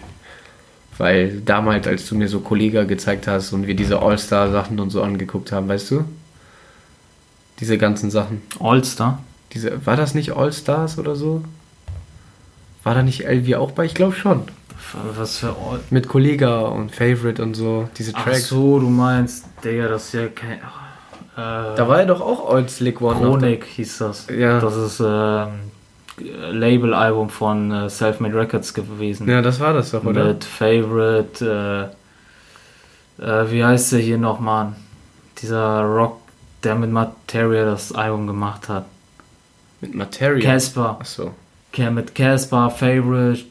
Weil damals, als du mir so Kollega gezeigt hast und wir diese All-Star-Sachen und so angeguckt haben, weißt du? Diese ganzen Sachen. All-Star? Diese, war das nicht All-Stars oder so? War da nicht Elvi auch bei? Ich glaube schon. Was für All Mit Kollega und Favorite und so, diese Ach Tracks. so, du meinst, Digga, das ist ja kein. Äh, Da war ja doch auch All Slick One. Chronik hieß das. Ja. Das ist ähm, Label-Album von äh, Selfmade Records gewesen. Ja, das war das doch, oder? Mit Favorite, äh, äh, wie heißt der hier noch, Mann? Dieser Rock, der mit Materia das Album gemacht hat. Mit Materia. Casper. Achso. Ja, mit Casper, Favorite.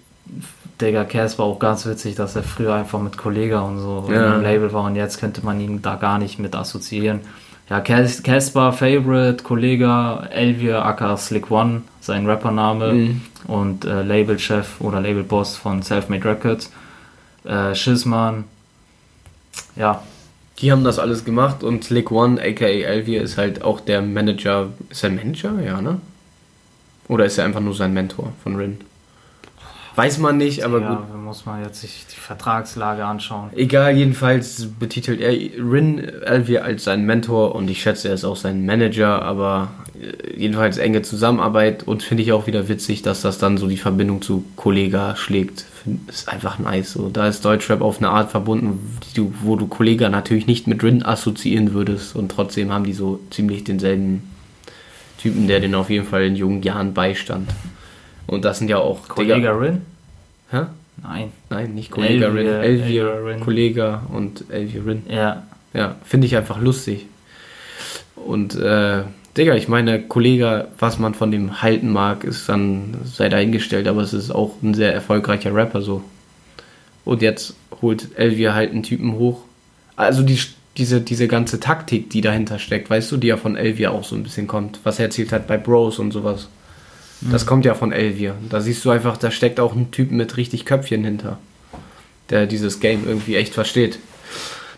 Digga, Casper auch ganz witzig, dass er früher einfach mit Kollega und so Ja. im Label war und jetzt könnte man ihn da gar nicht mit assoziieren. Ja, Cas- Casper, Favorite, Kollega, Elvier, aka Slick One, sein Rappername Mhm. und äh, Labelchef oder Labelboss von Selfmade Records. Äh, Schissmann. Ja, Die haben das alles gemacht und Slick One, aka Elvier, ist halt auch der Manager. Ist er Manager? Ja, ne? Oder ist er einfach nur sein Mentor von Rin? Weiß man nicht, aber ja, gut. da muss man jetzt sich die Vertragslage anschauen. Egal, jedenfalls betitelt er Rin Elvier als seinen Mentor und ich schätze, er ist auch sein Manager, aber äh, jedenfalls enge Zusammenarbeit und finde ich auch wieder witzig, dass das dann so die Verbindung zu Kollega schlägt. Ist einfach nice. So. Da ist Deutschrap auf eine Art verbunden, du, wo du Kollega natürlich nicht mit Rin assoziieren würdest und trotzdem haben die so ziemlich denselben Typen, der den auf jeden Fall in jungen Jahren beistand. Und das sind ja auch Kollega Rin? Hä? Nein. Nein, nicht Kollega Rin. Elvier, Elvier Rin. Kollega und Elvier Rin. Ja, Ja, finde ich einfach lustig. Und, äh, Digga, ich meine, Kollega, was man von dem halten mag, ist dann, sei dahingestellt, aber es ist auch ein sehr erfolgreicher Rapper so. Und jetzt holt Elvier halt einen Typen hoch. Also die, diese, diese ganze Taktik, die dahinter steckt, weißt du, die ja von Elvier auch so ein bisschen kommt. Was er erzählt hat bei Bros und sowas. Das kommt ja von Elvier. Da siehst du einfach, da steckt auch ein Typ mit richtig Köpfchen hinter. Der dieses Game irgendwie echt versteht.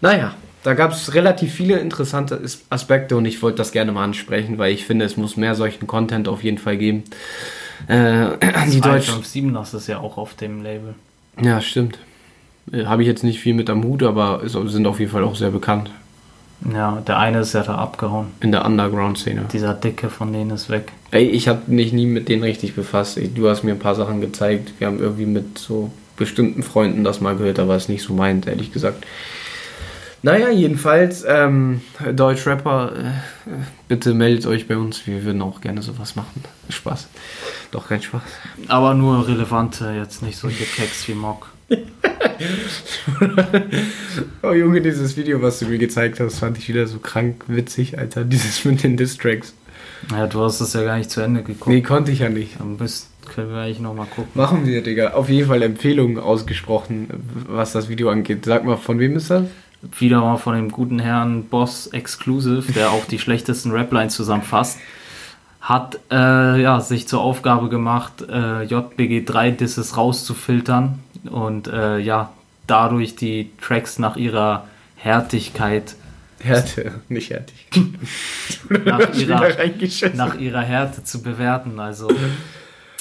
Naja, da gab es relativ viele interessante As- Aspekte und ich wollte das gerne mal ansprechen, weil ich finde, es muss mehr solchen Content auf jeden Fall geben. Äh, die Deutsch. 257, das ist ja auch auf dem Label. Ja, stimmt. Äh, Habe ich jetzt nicht viel mit am Hut, aber sind auf jeden Fall auch sehr bekannt Ja, der eine ist ja da abgehauen. in der Underground-Szene. Dieser Dicke von denen ist weg. Ey, ich habe mich nie mit denen richtig befasst. Du hast mir ein paar Sachen gezeigt. Wir haben irgendwie mit so bestimmten Freunden das mal gehört, aber es nicht so meint, ehrlich gesagt. Naja, jedenfalls, ähm, Deutschrapper, äh, bitte meldet euch bei uns. Wir würden auch gerne sowas machen. Spaß. Doch kein Spaß. Aber nur relevante, jetzt nicht solche Keks wie Mock. Oh Junge, dieses Video, was du mir gezeigt hast, fand ich wieder so krank witzig, Alter. Dieses mit den Distracks. Ja, du hast es ja gar nicht zu Ende geguckt. Nee, konnte ich ja nicht. Dann bist, können wir eigentlich nochmal gucken. Machen wir, Digga. Auf jeden Fall Empfehlungen ausgesprochen, was das Video angeht. Sag mal, von wem ist das? Wieder mal von dem guten Herrn Boss Exclusive, der auch die schlechtesten Raplines zusammenfasst, hat äh, ja, sich zur Aufgabe gemacht, äh, JBG 3 Disses rauszufiltern und äh, ja, dadurch die Tracks nach ihrer Härtigkeit, Härte, nicht härtig. nach ihrer, nach ihrer Härte zu bewerten. Also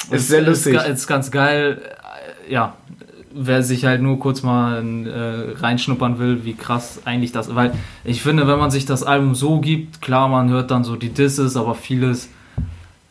Ist sehr lustig. Ist, ist ganz geil. Äh, Ja, wer sich halt nur kurz mal äh, reinschnuppern will, wie krass eigentlich das. Weil ich finde, wenn man sich das Album so gibt, klar, man hört dann so die Disses, aber vieles.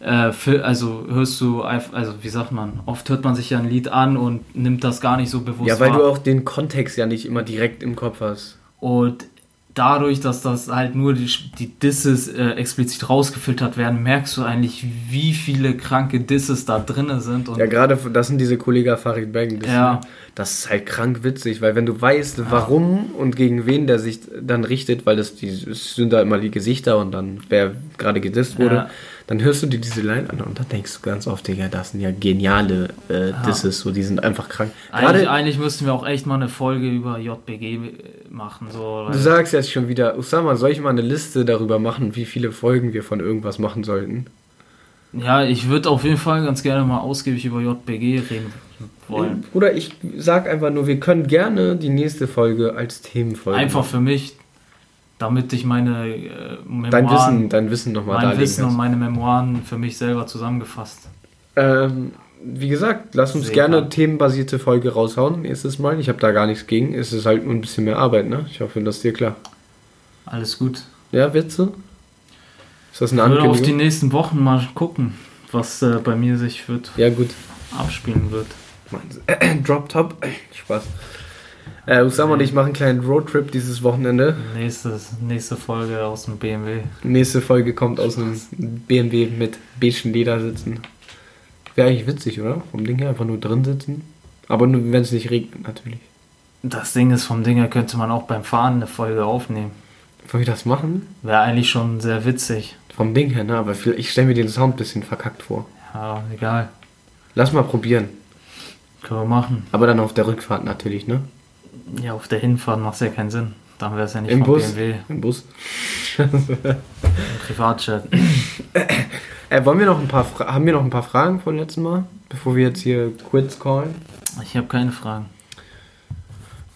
Äh, also hörst du, also wie sagt man, oft hört man sich ja ein Lied an und nimmt das gar nicht so bewusst Ja, weil wahr. du auch den Kontext ja nicht immer direkt im Kopf hast. Und dadurch, dass das halt nur die, die Disses äh, explizit rausgefiltert werden, merkst du eigentlich, wie viele kranke Disses da drinne sind. Ja, gerade das sind diese Kollega Farid Bang. Das, Ja. das ist halt krank witzig, weil wenn du weißt, warum und gegen wen der sich dann richtet, weil das die es sind da immer die Gesichter und dann wer gerade gedisst wurde, Ja. Dann hörst du dir diese Line an und dann denkst du ganz oft, Digga, das sind ja geniale äh, Disses, so die sind einfach krank. eigentlich, eigentlich müssten wir auch echt mal eine Folge über JBG machen. So, du sagst jetzt schon wieder, Usama, soll ich mal eine Liste darüber machen, wie viele Folgen wir von irgendwas machen sollten? ja, ich würde auf jeden Fall ganz gerne mal ausgiebig über JBG reden wollen. Oder ich sag einfach nur, wir können gerne die nächste Folge als Themenfolge Einfach machen. für mich, damit ich meine äh, Memoiren, dein Wissen, dein Wissen nochmal mein Wissen und kannst. meine Memoiren für mich selber zusammengefasst. Ähm, wie gesagt, lass uns Sehr gerne gern. themenbasierte Folge raushauen nächstes Mal. Ich habe da gar nichts gegen. Es ist halt nur ein bisschen mehr Arbeit, ne? Ich hoffe, das ist dir klar. Alles gut. Ja, Witze? Ist das eine Ich würde auf die Ankündigung? nächsten Wochen mal gucken, was äh, bei mir sich wird Ja, gut. abspielen wird. Drop Top. Spaß. Äh, Usama und ich machen einen kleinen Roadtrip dieses Wochenende. Nächstes, nächste Folge aus dem BMW. Nächste Folge kommt aus einem BMW mit beigen Leder sitzen. Wäre eigentlich witzig, oder? Vom Ding her einfach nur drin sitzen. Aber nur, wenn es nicht regnet, natürlich. Das Ding ist, vom Ding her könnte man auch beim Fahren eine Folge aufnehmen. Wollen wir das machen? Wäre eigentlich schon sehr witzig. Vom Ding her, ne? Aber ich stelle mir den Sound ein bisschen verkackt vor. Ja, egal. Lass mal probieren. Können wir machen. Aber dann auf der Rückfahrt natürlich, ne? Ja, auf der Hinfahrt macht es ja keinen Sinn. Dann wäre es ja nicht Im Bus. BMW. Im Bus. Im Privatjet. Äh, wollen wir noch ein paar Fra haben wir noch ein paar Fragen vom letzten Mal, bevor wir jetzt hier kurz callen? Ich habe keine Fragen.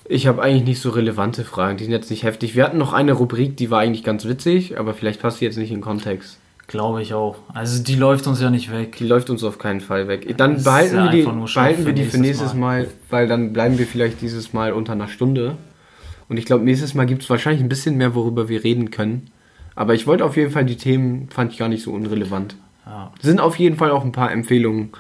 Ich habe eigentlich nicht so relevante Fragen, die sind jetzt nicht heftig. Wir hatten noch eine Rubrik, die war eigentlich ganz witzig, aber vielleicht passt die jetzt nicht in den Kontext. Glaube ich auch. Also die läuft uns ja nicht weg. Die läuft uns auf keinen Fall weg. Dann Das behalten ja wir die, behalten wir für die für nächstes nächstes Mal. weil dann bleiben wir vielleicht dieses Mal unter einer Stunde. Und ich glaube, nächstes Mal gibt es wahrscheinlich ein bisschen mehr, worüber wir reden können. Aber ich wollte auf jeden Fall die Themen, fand ich gar nicht so unrelevant. Ja. Sind auf jeden Fall auch ein paar Empfehlungen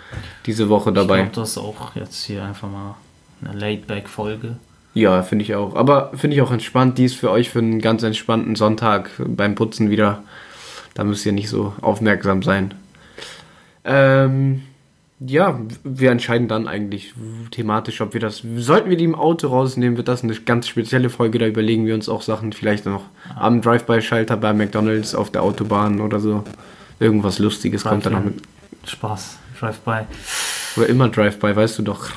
diese Woche Ich dabei. glaube, das ist auch jetzt hier einfach mal eine Laid-Back-Folge. Ja, finde ich auch. Aber finde ich auch entspannt. Die ist für euch für einen ganz entspannten Sonntag beim Putzen wieder. Da müsst ihr nicht so aufmerksam sein. Ähm, ja, wir entscheiden dann eigentlich thematisch, ob wir das. Sollten wir die im Auto rausnehmen, wird das eine ganz spezielle Folge. Da überlegen wir uns auch Sachen vielleicht noch am Drive-By-Schalter bei McDonalds auf der Autobahn oder so. Irgendwas Lustiges kommt dann noch mit. Spaß. Drive-by. Oder immer Drive-By, weißt du doch.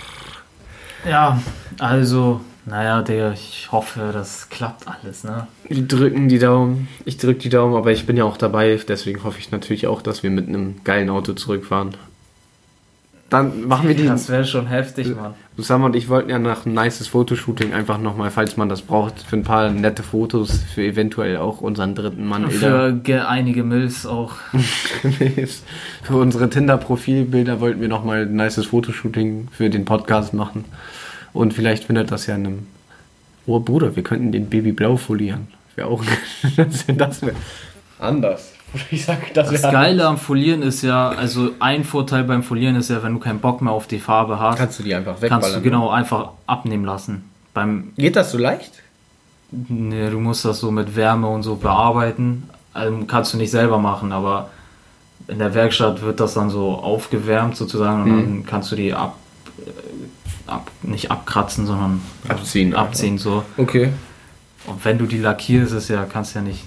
Ja, also, naja, Digga, ich hoffe, das klappt alles, ne? Wir drücken die Daumen. Ich drücke die Daumen, aber ich bin ja auch dabei. Deswegen hoffe ich natürlich auch, dass wir mit einem geilen Auto zurückfahren. Dann machen wir die. Das wäre schon heftig, Mann. Usama und ich wollten ja nach ein nices Fotoshooting einfach nochmal, falls man das braucht, für ein paar nette Fotos, für eventuell auch unseren dritten Mann. Für ge- einige Mills auch. für unsere Tinder-Profilbilder wollten wir nochmal ein nices Fotoshooting für den Podcast machen. Und vielleicht findet das ja in einem. Oh Bruder, wir könnten den Baby blau folieren. Wäre auch. das wäre anders. Ich sag, das Das wär Geile am Folieren ist ja, also ein Vorteil beim Folieren ist ja, wenn du keinen Bock mehr auf die Farbe hast, Kannst du die einfach wegballern. kannst du genau einfach abnehmen lassen. Beim, Geht das so leicht? ne, du musst das so mit Wärme und so bearbeiten. Also kannst du nicht selber machen, aber in der Werkstatt wird das dann so aufgewärmt sozusagen und Mhm. dann kannst du die ab, äh, ab nicht abkratzen, sondern Abziehen, abziehen so. Okay. Und wenn du die lackierst, ist ja, kannst ja nicht.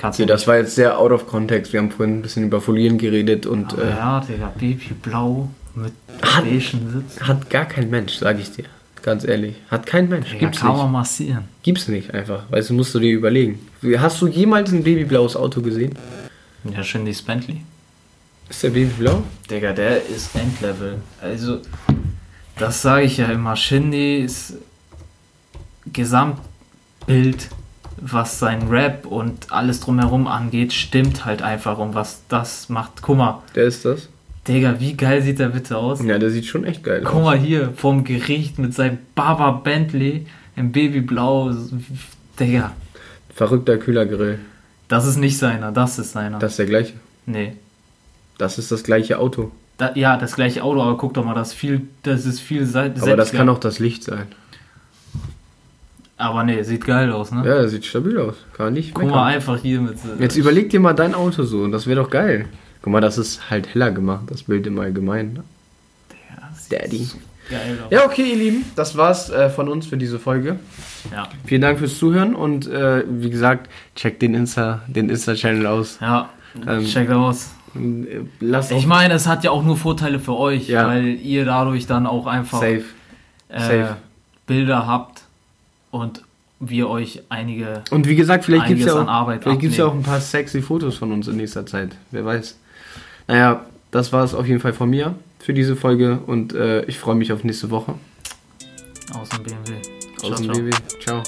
Kannst ja das war jetzt sehr out of context. Wir haben vorhin ein bisschen über Folieren geredet und Aber äh, ja, Digga, Babyblau mit Hat- beigen Sitz. hat gar kein Mensch, sage ich dir. Ganz ehrlich. Hat kein Mensch. Digga, Gibt's kann nicht. man massieren. Gibt's nicht einfach. Weißt du, musst du dir überlegen. Hast du jemals ein babyblaues Auto gesehen? Ja, Shindy's Bentley. Ist der babyblau? Digga, der ist Endlevel. Also, das sage ich ja immer. Shindys Gesamtbild, was sein Rap und alles drumherum angeht, stimmt halt einfach. Und was das macht. Guck mal, Der ist das? Digga, wie geil sieht der bitte aus? Ja, der sieht schon echt geil Guck aus. mal hier, vorm Gericht mit seinem Baba Bentley im Babyblau. Digga, Verrückter Kühlergrill. das ist nicht seiner, das ist seiner. Das ist der gleiche. nee. Das ist das gleiche Auto. Da, ja, das gleiche Auto, aber guck doch mal, das, viel, das ist viel Se Aber das kann auch das Licht sein. Aber nee, sieht geil aus, ne? Ja, der sieht stabil aus. Kann nicht Guck meckern. mal einfach hier mit. Jetzt überleg dir mal dein Auto so und das wäre doch geil. Guck mal, das ist halt heller gemacht, das Bild im Allgemeinen. Das sieht Daddy. so Geil aus. Ja, okay, ihr Lieben, das war's äh, von uns für diese Folge. Ja. Vielen Dank fürs Zuhören und äh, wie gesagt, checkt den Insta, den Insta-Channel aus. Ja, Ähm, check aus. Äh, Lasst Ich meine, es hat ja auch nur Vorteile für euch, Ja. weil ihr dadurch dann auch einfach safe. äh, safe. Bilder habt und wir euch einige. Und wie gesagt, vielleicht gibt es ja, auch, Arbeit vielleicht gibt's ja auch ein paar sexy Fotos von uns in nächster Zeit. Wer weiß. Naja, das war es auf jeden Fall von mir für diese Folge und äh, ich freue mich auf nächste Woche. Aus dem BMW. Aus dem BW. Ciao.